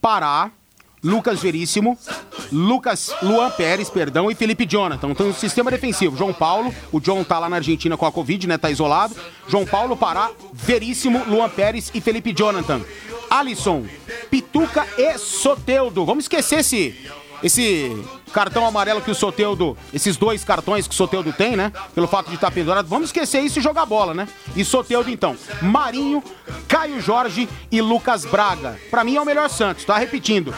Pará, Lucas Veríssimo, Lucas Luan Pérez, perdão, e Felipe Jonathan. Então, sistema defensivo. João Paulo, o John tá lá na Argentina com a Covid, né? Tá isolado. João Paulo, Pará, Veríssimo, Luan Pérez e Felipe Jonathan. Alisson, Pituca e Soteudo. Vamos esquecer esse, esse cartão amarelo que o Soteudo, esses dois cartões que o Soteudo tem, né? Pelo fato de estar pendurado. Vamos esquecer isso e jogar bola, né? E Soteudo, então. Marinho, Caio Jorge e Lucas Braga. Pra mim é o melhor Santos, tá? Repetindo.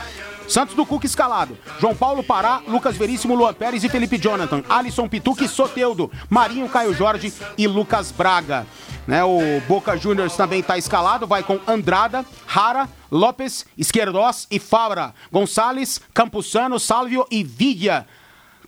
Santos do Cuca escalado. João Paulo Pará, Lucas Veríssimo, Luan Pérez e Felipe Jonathan. Alisson Pituca e Soteudo. Marinho, Caio Jorge e Lucas Braga. Né, o Boca Juniors também está escalado, vai com Andrada, Rara, Lopes, Esquerdós e Fabra. Gonçalves, Campuzano, Salvio e Villa.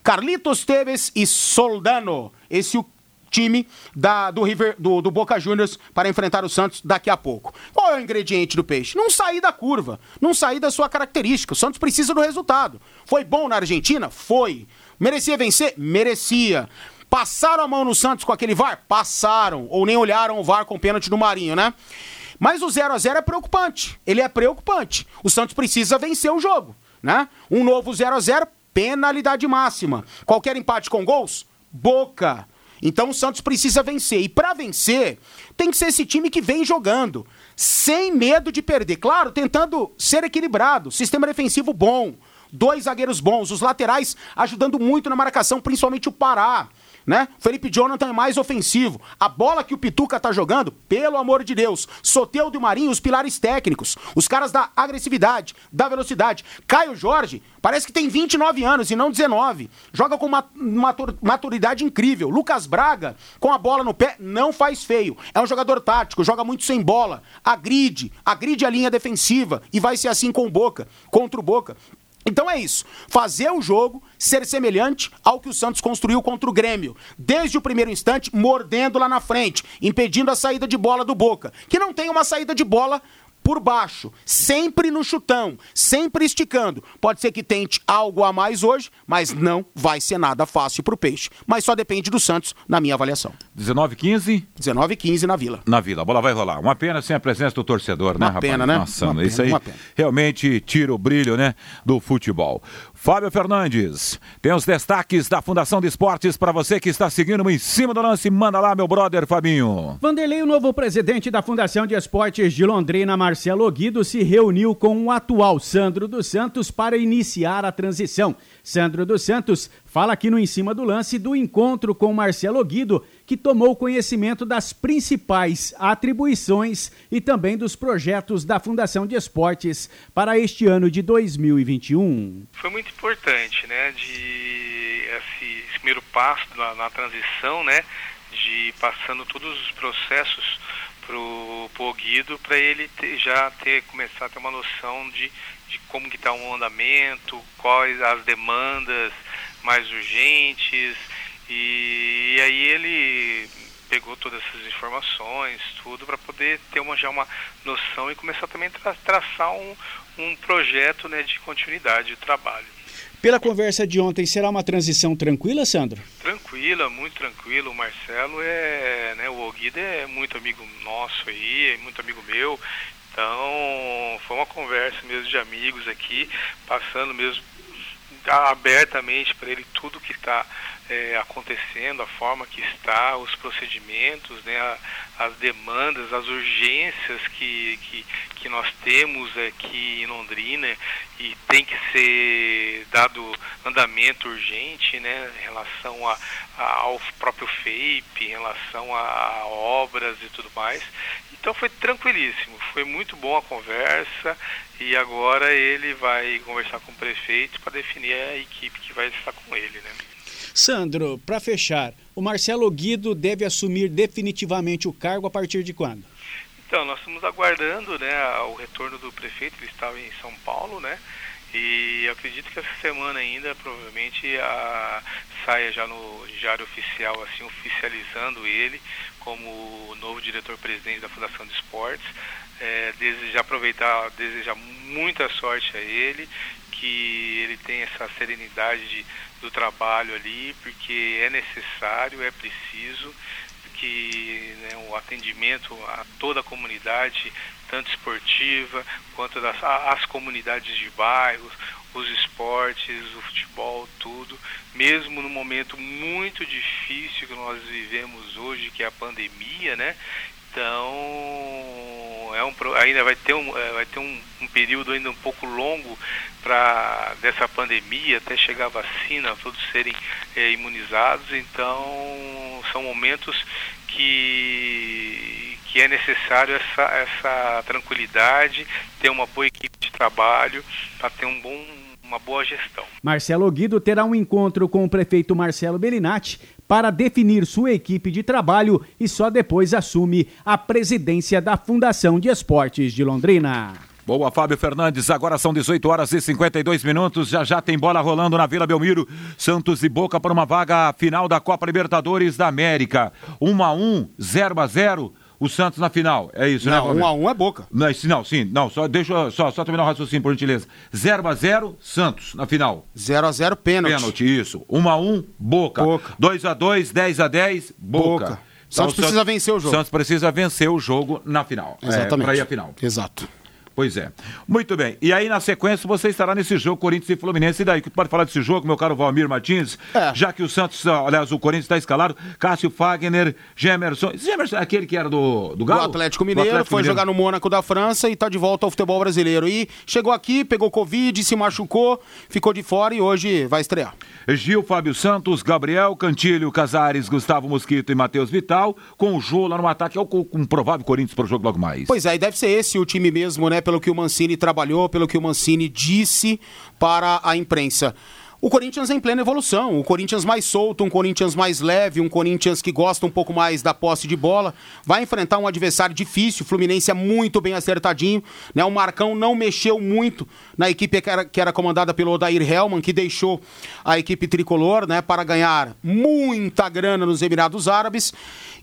Carlitos Teves e Soldano. Esse o time da, do, River, do, do Boca Juniors para enfrentar o Santos daqui a pouco. Qual é o ingrediente do peixe? Não sair da curva, não sair da sua característica. O Santos precisa do resultado. Foi bom na Argentina? Foi. Merecia vencer? Merecia. Passaram a mão no Santos com aquele VAR? Passaram. Ou nem olharam o VAR com o pênalti do Marinho, né? Mas o 0 a 0 é preocupante. Ele é preocupante. O Santos precisa vencer o jogo, né? Um novo 0 a 0 penalidade máxima. Qualquer empate com gols? Boca. Então o Santos precisa vencer. E para vencer, tem que ser esse time que vem jogando, sem medo de perder. Claro, tentando ser equilibrado, sistema defensivo bom, dois zagueiros bons, os laterais ajudando muito na marcação, principalmente o Pará. Né? Felipe Jonathan é mais ofensivo. A bola que o Pituca tá jogando, pelo amor de Deus. Soteudo e Marinho, os pilares técnicos. Os caras da agressividade, da velocidade. Caio Jorge, parece que tem 29 anos e não 19. Joga com uma matur- maturidade incrível. Lucas Braga, com a bola no pé, não faz feio. É um jogador tático, joga muito sem bola. Agride, agride a linha defensiva. E vai ser assim com o Boca, contra o Boca. Então é isso. Fazer o jogo ser semelhante ao que o Santos construiu contra o Grêmio. Desde o primeiro instante, mordendo lá na frente, impedindo a saída de bola do Boca. Que não tem uma saída de bola por baixo, sempre no chutão, sempre esticando. Pode ser que tente algo a mais hoje, mas não vai ser nada fácil pro Peixe. Mas só depende do Santos, na minha avaliação. 19 15 19 e 15 na Vila. na Vila. A bola vai rolar. Uma pena sem a presença do torcedor, né, Uma rapaz? pena, né? Nossa, Uma isso pena, aí uma pena. realmente tira o brilho, né, do futebol. Fábio Fernandes, tem os destaques da Fundação de Esportes para você que está seguindo em cima do lance. Manda lá, meu brother Fabinho. Vanderlei, o novo presidente da Fundação de Esportes de Londrina, Marcelo Guido, se reuniu com o atual Sandro dos Santos para iniciar a transição. Sandro dos Santos fala aqui no Em Cima do Lance do encontro com Marcelo Guido, que tomou conhecimento das principais atribuições e também dos projetos da Fundação de Esportes para este ano de 2021. foi muito importante, né, de esse, esse primeiro passo na, na transição, né, de passando todos os processos pro, pro Guido para ele ter- já ter começar a ter uma noção de, de como que está o andamento, quais as demandas mais urgentes e, aí ele pegou todas essas informações, tudo para poder ter uma já uma noção e começar também a tra traçar um, um projeto né, de continuidade de trabalho. Pela conversa de ontem, será uma transição tranquila, Sandro? Tranquila, muito tranquila. O Marcelo é, né, o Oguida é muito amigo nosso aí, é muito amigo meu. Então, foi uma conversa mesmo de amigos aqui, passando mesmo abertamente para ele tudo que está é, acontecendo, a forma que está, os procedimentos, né, a, as demandas, as urgências que, que, que nós temos aqui em Londrina e tem que ser dado andamento urgente né, em relação a, a, ao próprio FAPE, em relação a, a obras e tudo mais. Então foi tranquilíssimo, foi muito boa a conversa e agora ele vai conversar com o prefeito para definir a equipe que vai estar com ele, né? Sandro, para fechar, o Marcelo Guido deve assumir definitivamente o cargo a partir de quando? Então, nós estamos aguardando né, o retorno do prefeito, ele estava em São Paulo, né? E acredito que essa semana ainda provavelmente a, saia já no diário oficial, assim, oficializando ele como novo diretor-presidente da Fundação de Esportes. É, desejar aproveitar, desejar muita sorte a ele, que ele tenha essa serenidade de do trabalho ali, porque é necessário, é preciso que né, o atendimento a toda a comunidade, tanto esportiva quanto das, as comunidades de bairros, os esportes, o futebol, tudo, mesmo no momento muito difícil que nós vivemos hoje, que é a pandemia, né? Então, é um, ainda vai ter um, é, vai ter um, um período ainda um pouco longo para dessa pandemia até chegar a vacina, todos serem é, imunizados. Então, são momentos que que é necessário essa, essa tranquilidade, ter uma boa equipe de trabalho para ter um bom uma boa gestão. Marcelo Guido terá um encontro com o prefeito Marcelo Bellinati para definir sua equipe de trabalho e só depois assume a presidência da Fundação de Esportes de Londrina. Boa, Fábio Fernandes. Agora são 18 horas e 52 minutos. Já já tem bola rolando na Vila Belmiro. Santos e Boca para uma vaga final da Copa Libertadores da América. 1 a 1, 0 a 0 o Santos na final. É isso, não, né, Não, 1 um a 1 um é Boca. Não, não, sim, não, só deixa só, só terminar o raciocínio, por gentileza. 0 a 0 Santos na final. 0 a 0 pênalti. Pênalti, isso. 1 a 1 Boca. Boca. 2 a 2 10 a 10 Boca. Boca. Então, Santos precisa vencer o jogo. Santos precisa vencer o jogo na final. Exatamente. É, para ir à final. Exato. Pois é. Muito bem. E aí, na sequência, você estará nesse jogo Corinthians e Fluminense. E daí, que pode falar desse jogo, meu caro Valmir Martins? É. Já que o Santos, aliás, o Corinthians está escalado, Cássio Fagner, Gemerson. Gemerson é aquele que era do, do Galo? Do Atlético Mineiro, do Atlético foi Mineiro. jogar no Mônaco da França e está de volta ao futebol brasileiro. E chegou aqui, pegou Covid, se machucou, ficou de fora e hoje vai estrear. Gil, Fábio Santos, Gabriel, Cantilho, Casares, Gustavo Mosquito e Matheus Vital, com o Jô lá no ataque, é o um provável Corinthians para o jogo logo mais. Pois é, e deve ser esse o time mesmo, né? Pelo que o Mancini trabalhou, pelo que o Mancini disse para a imprensa. O Corinthians em plena evolução, o Corinthians mais solto, um Corinthians mais leve, um Corinthians que gosta um pouco mais da posse de bola, vai enfrentar um adversário difícil, o Fluminense é muito bem acertadinho, né? O Marcão não mexeu muito na equipe que era, que era comandada pelo Odair Helman, que deixou a equipe tricolor, né, para ganhar muita grana nos Emirados Árabes.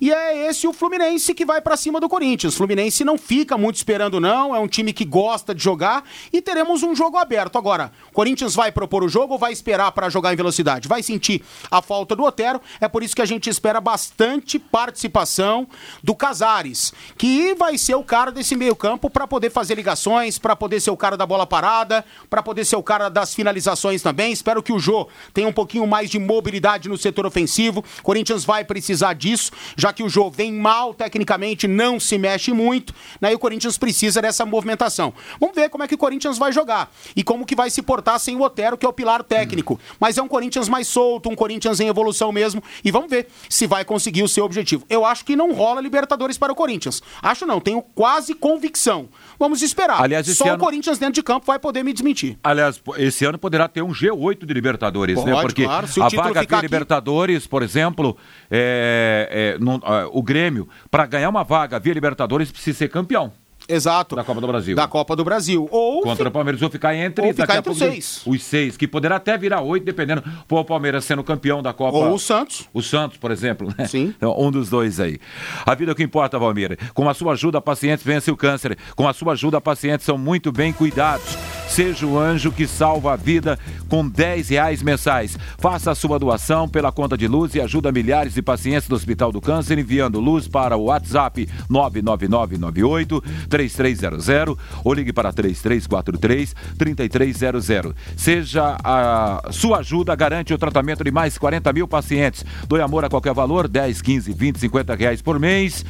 E é esse o Fluminense que vai para cima do Corinthians. O Fluminense não fica muito esperando não, é um time que gosta de jogar e teremos um jogo aberto. Agora, Corinthians vai propor o jogo vai esperar para jogar em velocidade? Vai sentir a falta do Otero, é por isso que a gente espera bastante participação do Casares, que vai ser o cara desse meio-campo para poder fazer ligações, para poder ser o cara da bola parada, para poder ser o cara das finalizações também. Espero que o Jô tenha um pouquinho mais de mobilidade no setor ofensivo. Corinthians vai precisar disso, já que o Jô vem mal tecnicamente, não se mexe muito, né? E o Corinthians precisa dessa movimentação. Vamos ver como é que o Corinthians vai jogar e como que vai se portar sem o Otero, que é o pilar técnico. Mas é um Corinthians mais solto, um Corinthians em evolução mesmo, e vamos ver se vai conseguir o seu objetivo. Eu acho que não rola Libertadores para o Corinthians. Acho não, tenho quase convicção. Vamos esperar. Aliás, Só ano... o Corinthians dentro de campo vai poder me desmentir. Aliás, esse ano poderá ter um G8 de Libertadores, né? Pode, né? Porque claro. a vaga de Libertadores, por exemplo, é, é, não, é, o Grêmio, para ganhar uma vaga via Libertadores, precisa ser campeão. Exato. Da Copa do Brasil. Da Copa do Brasil. Ou contra o Palmeiras ou ficar entre, ou ficar entre os seis. Os seis, que poderá até virar oito, dependendo. Pô, o Palmeiras sendo campeão da Copa. Ou o Santos. O Santos, por exemplo. Né? Sim. Então, (laughs) um dos dois aí. A vida é o que importa, Valmir. Com a sua ajuda, pacientes vencem o câncer. Com a sua ajuda, pacientes são muito bem cuidados. Seja o anjo que salva a vida com 10 reais mensais. Faça a sua doação pela conta de luz e ajuda milhares de pacientes do Hospital do Câncer enviando luz para o WhatsApp 99998 3300 ou ligue para 3343 3300. Seja a sua ajuda garante o tratamento de mais 40 mil pacientes. Doe amor a qualquer valor, 10, 15, 20, 50 reais por mês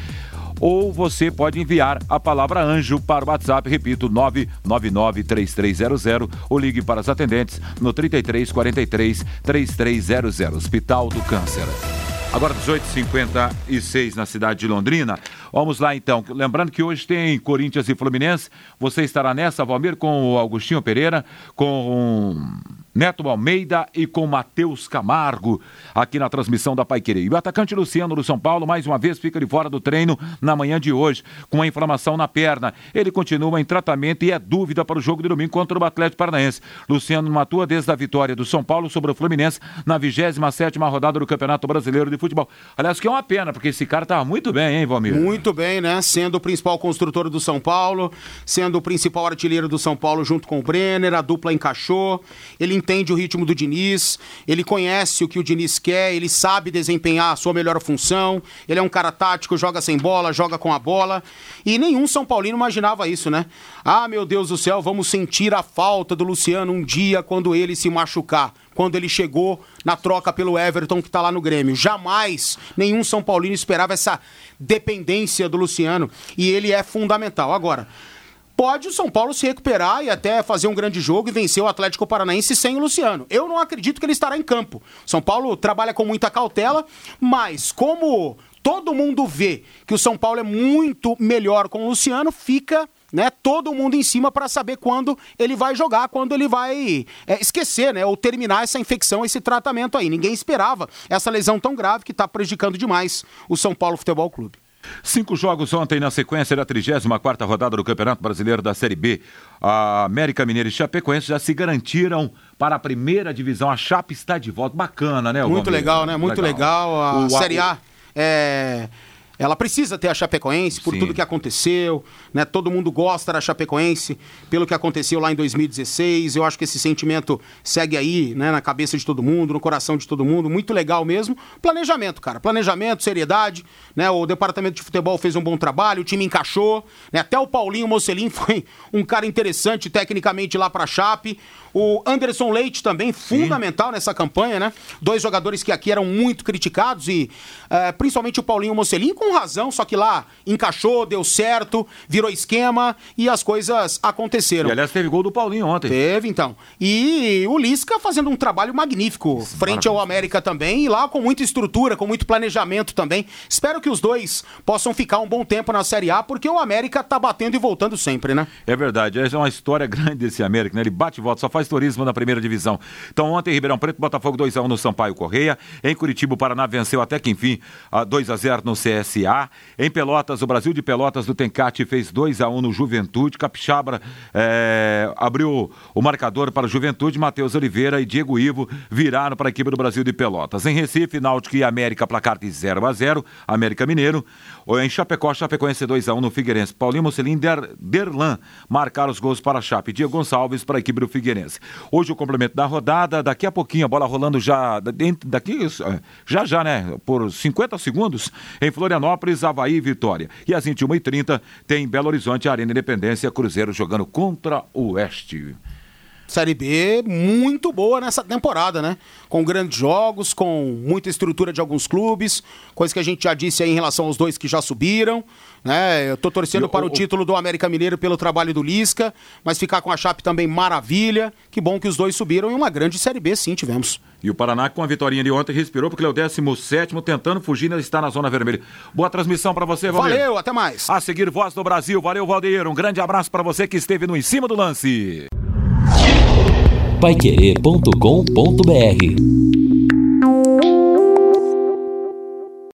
ou você pode enviar a palavra anjo para o WhatsApp, repito, 9993300 ou ligue para as atendentes no 3343 3300. Hospital do Câncer. Agora 18h56 na cidade de Londrina. Vamos lá então. Lembrando que hoje tem Corinthians e Fluminense. Você estará nessa, Valmir, com o Augustinho Pereira, com Neto Almeida e com Matheus Camargo aqui na transmissão da Paiquerê. E o atacante Luciano do São Paulo, mais uma vez, fica de fora do treino na manhã de hoje, com a inflamação na perna. Ele continua em tratamento e é dúvida para o jogo de domingo contra o Atlético Paranaense. Luciano não atua desde a vitória do São Paulo sobre o Fluminense na 27 rodada do Campeonato Brasileiro de Futebol. Aliás, que é uma pena, porque esse cara estava muito bem, hein, Valmir? Muito bem, né? Sendo o principal construtor do São Paulo, sendo o principal artilheiro do São Paulo junto com o Brenner, a dupla encaixou. Ele entende o ritmo do Diniz, ele conhece o que o Diniz quer, ele sabe desempenhar a sua melhor função, ele é um cara tático, joga sem bola, joga com a bola. E nenhum São Paulino imaginava isso, né? Ah, meu Deus do céu, vamos sentir a falta do Luciano um dia quando ele se machucar quando ele chegou na troca pelo Everton, que está lá no Grêmio. Jamais nenhum São Paulino esperava essa dependência do Luciano. E ele é fundamental. Agora, pode o São Paulo se recuperar e até fazer um grande jogo e vencer o Atlético Paranaense sem o Luciano. Eu não acredito que ele estará em campo. São Paulo trabalha com muita cautela, mas como todo mundo vê que o São Paulo é muito melhor com o Luciano, fica né, todo mundo em cima para saber quando ele vai jogar, quando ele vai é, esquecer, né, ou terminar essa infecção, esse tratamento aí. Ninguém esperava essa lesão tão grave que está prejudicando demais o São Paulo Futebol Clube. Cinco jogos ontem na sequência da 34 rodada do Campeonato Brasileiro da Série B. A América Mineira e Chapecoense já se garantiram para a primeira divisão. A Chape está de volta. Bacana, né? Muito legal, né? Muito legal. legal. A o, Série A é ela precisa ter a Chapecoense por Sim. tudo que aconteceu, né? Todo mundo gosta da Chapecoense pelo que aconteceu lá em 2016. Eu acho que esse sentimento segue aí, né, na cabeça de todo mundo, no coração de todo mundo, muito legal mesmo. Planejamento, cara, planejamento, seriedade, né? O departamento de futebol fez um bom trabalho, o time encaixou, né? Até o Paulinho Mocelin (laughs) foi um cara interessante tecnicamente lá para a Chape. O Anderson Leite também, fundamental Sim. nessa campanha, né? Dois jogadores que aqui eram muito criticados e uh, principalmente o Paulinho Mocelin com razão, só que lá encaixou, deu certo, virou esquema e as coisas aconteceram. E aliás, teve gol do Paulinho ontem. Teve, então. E o Lisca fazendo um trabalho magnífico frente ao América também e lá com muita estrutura, com muito planejamento também. Espero que os dois possam ficar um bom tempo na Série A, porque o América tá batendo e voltando sempre, né? É verdade. Essa é uma história (laughs) grande desse América, né? Ele bate e volta, só faz turismo na primeira divisão. Então ontem Ribeirão Preto, Botafogo 2x1 no Sampaio Correia. Em Curitiba, o Paraná venceu até que enfim 2x0 no Em Pelotas, o Brasil de Pelotas do Tencate fez 2x1 no Juventude. Capixaba é, abriu o marcador para o Juventude. Matheus Oliveira e Diego Ivo viraram para a equipe do Brasil de Pelotas. Em Recife, Náutico e América, placar de 0x0. América Mineiro. Em Chapecó, Chapecoense 2x1 no Figueirense. Paulinho Mocelin Der, Derlan marcaram os gols para a Chape. Diego Gonçalves para a equipe do Figueirense. Hoje o complemento da rodada, daqui a pouquinho a bola rolando já, daqui, é, já já, né, por 50 segundos, em Florianópolis, Havaí e Vitória. E às 21h30 tem Belo Horizonte, Arena Independência, Cruzeiro jogando contra o Oeste. Série B muito boa nessa temporada, né? Com grandes jogos, com muita estrutura de alguns clubes, coisa que a gente já disse aí em relação aos dois que já subiram, né? Eu tô torcendo Eu, para o, o, título do América Mineiro pelo trabalho do Lisca, mas ficar com a Chape também maravilha. Que bom que os dois subiram e uma grande Série B sim tivemos. E o Paraná com a vitória de ontem respirou porque ele é o 17 tentando fugir, ele está na zona vermelha. Boa transmissão para você, Valdir. Valeu, até mais. A seguir Voz do Brasil. Valeu, Valdeir. Um grande abraço para você que esteve no em cima do lance paiquerê.com.br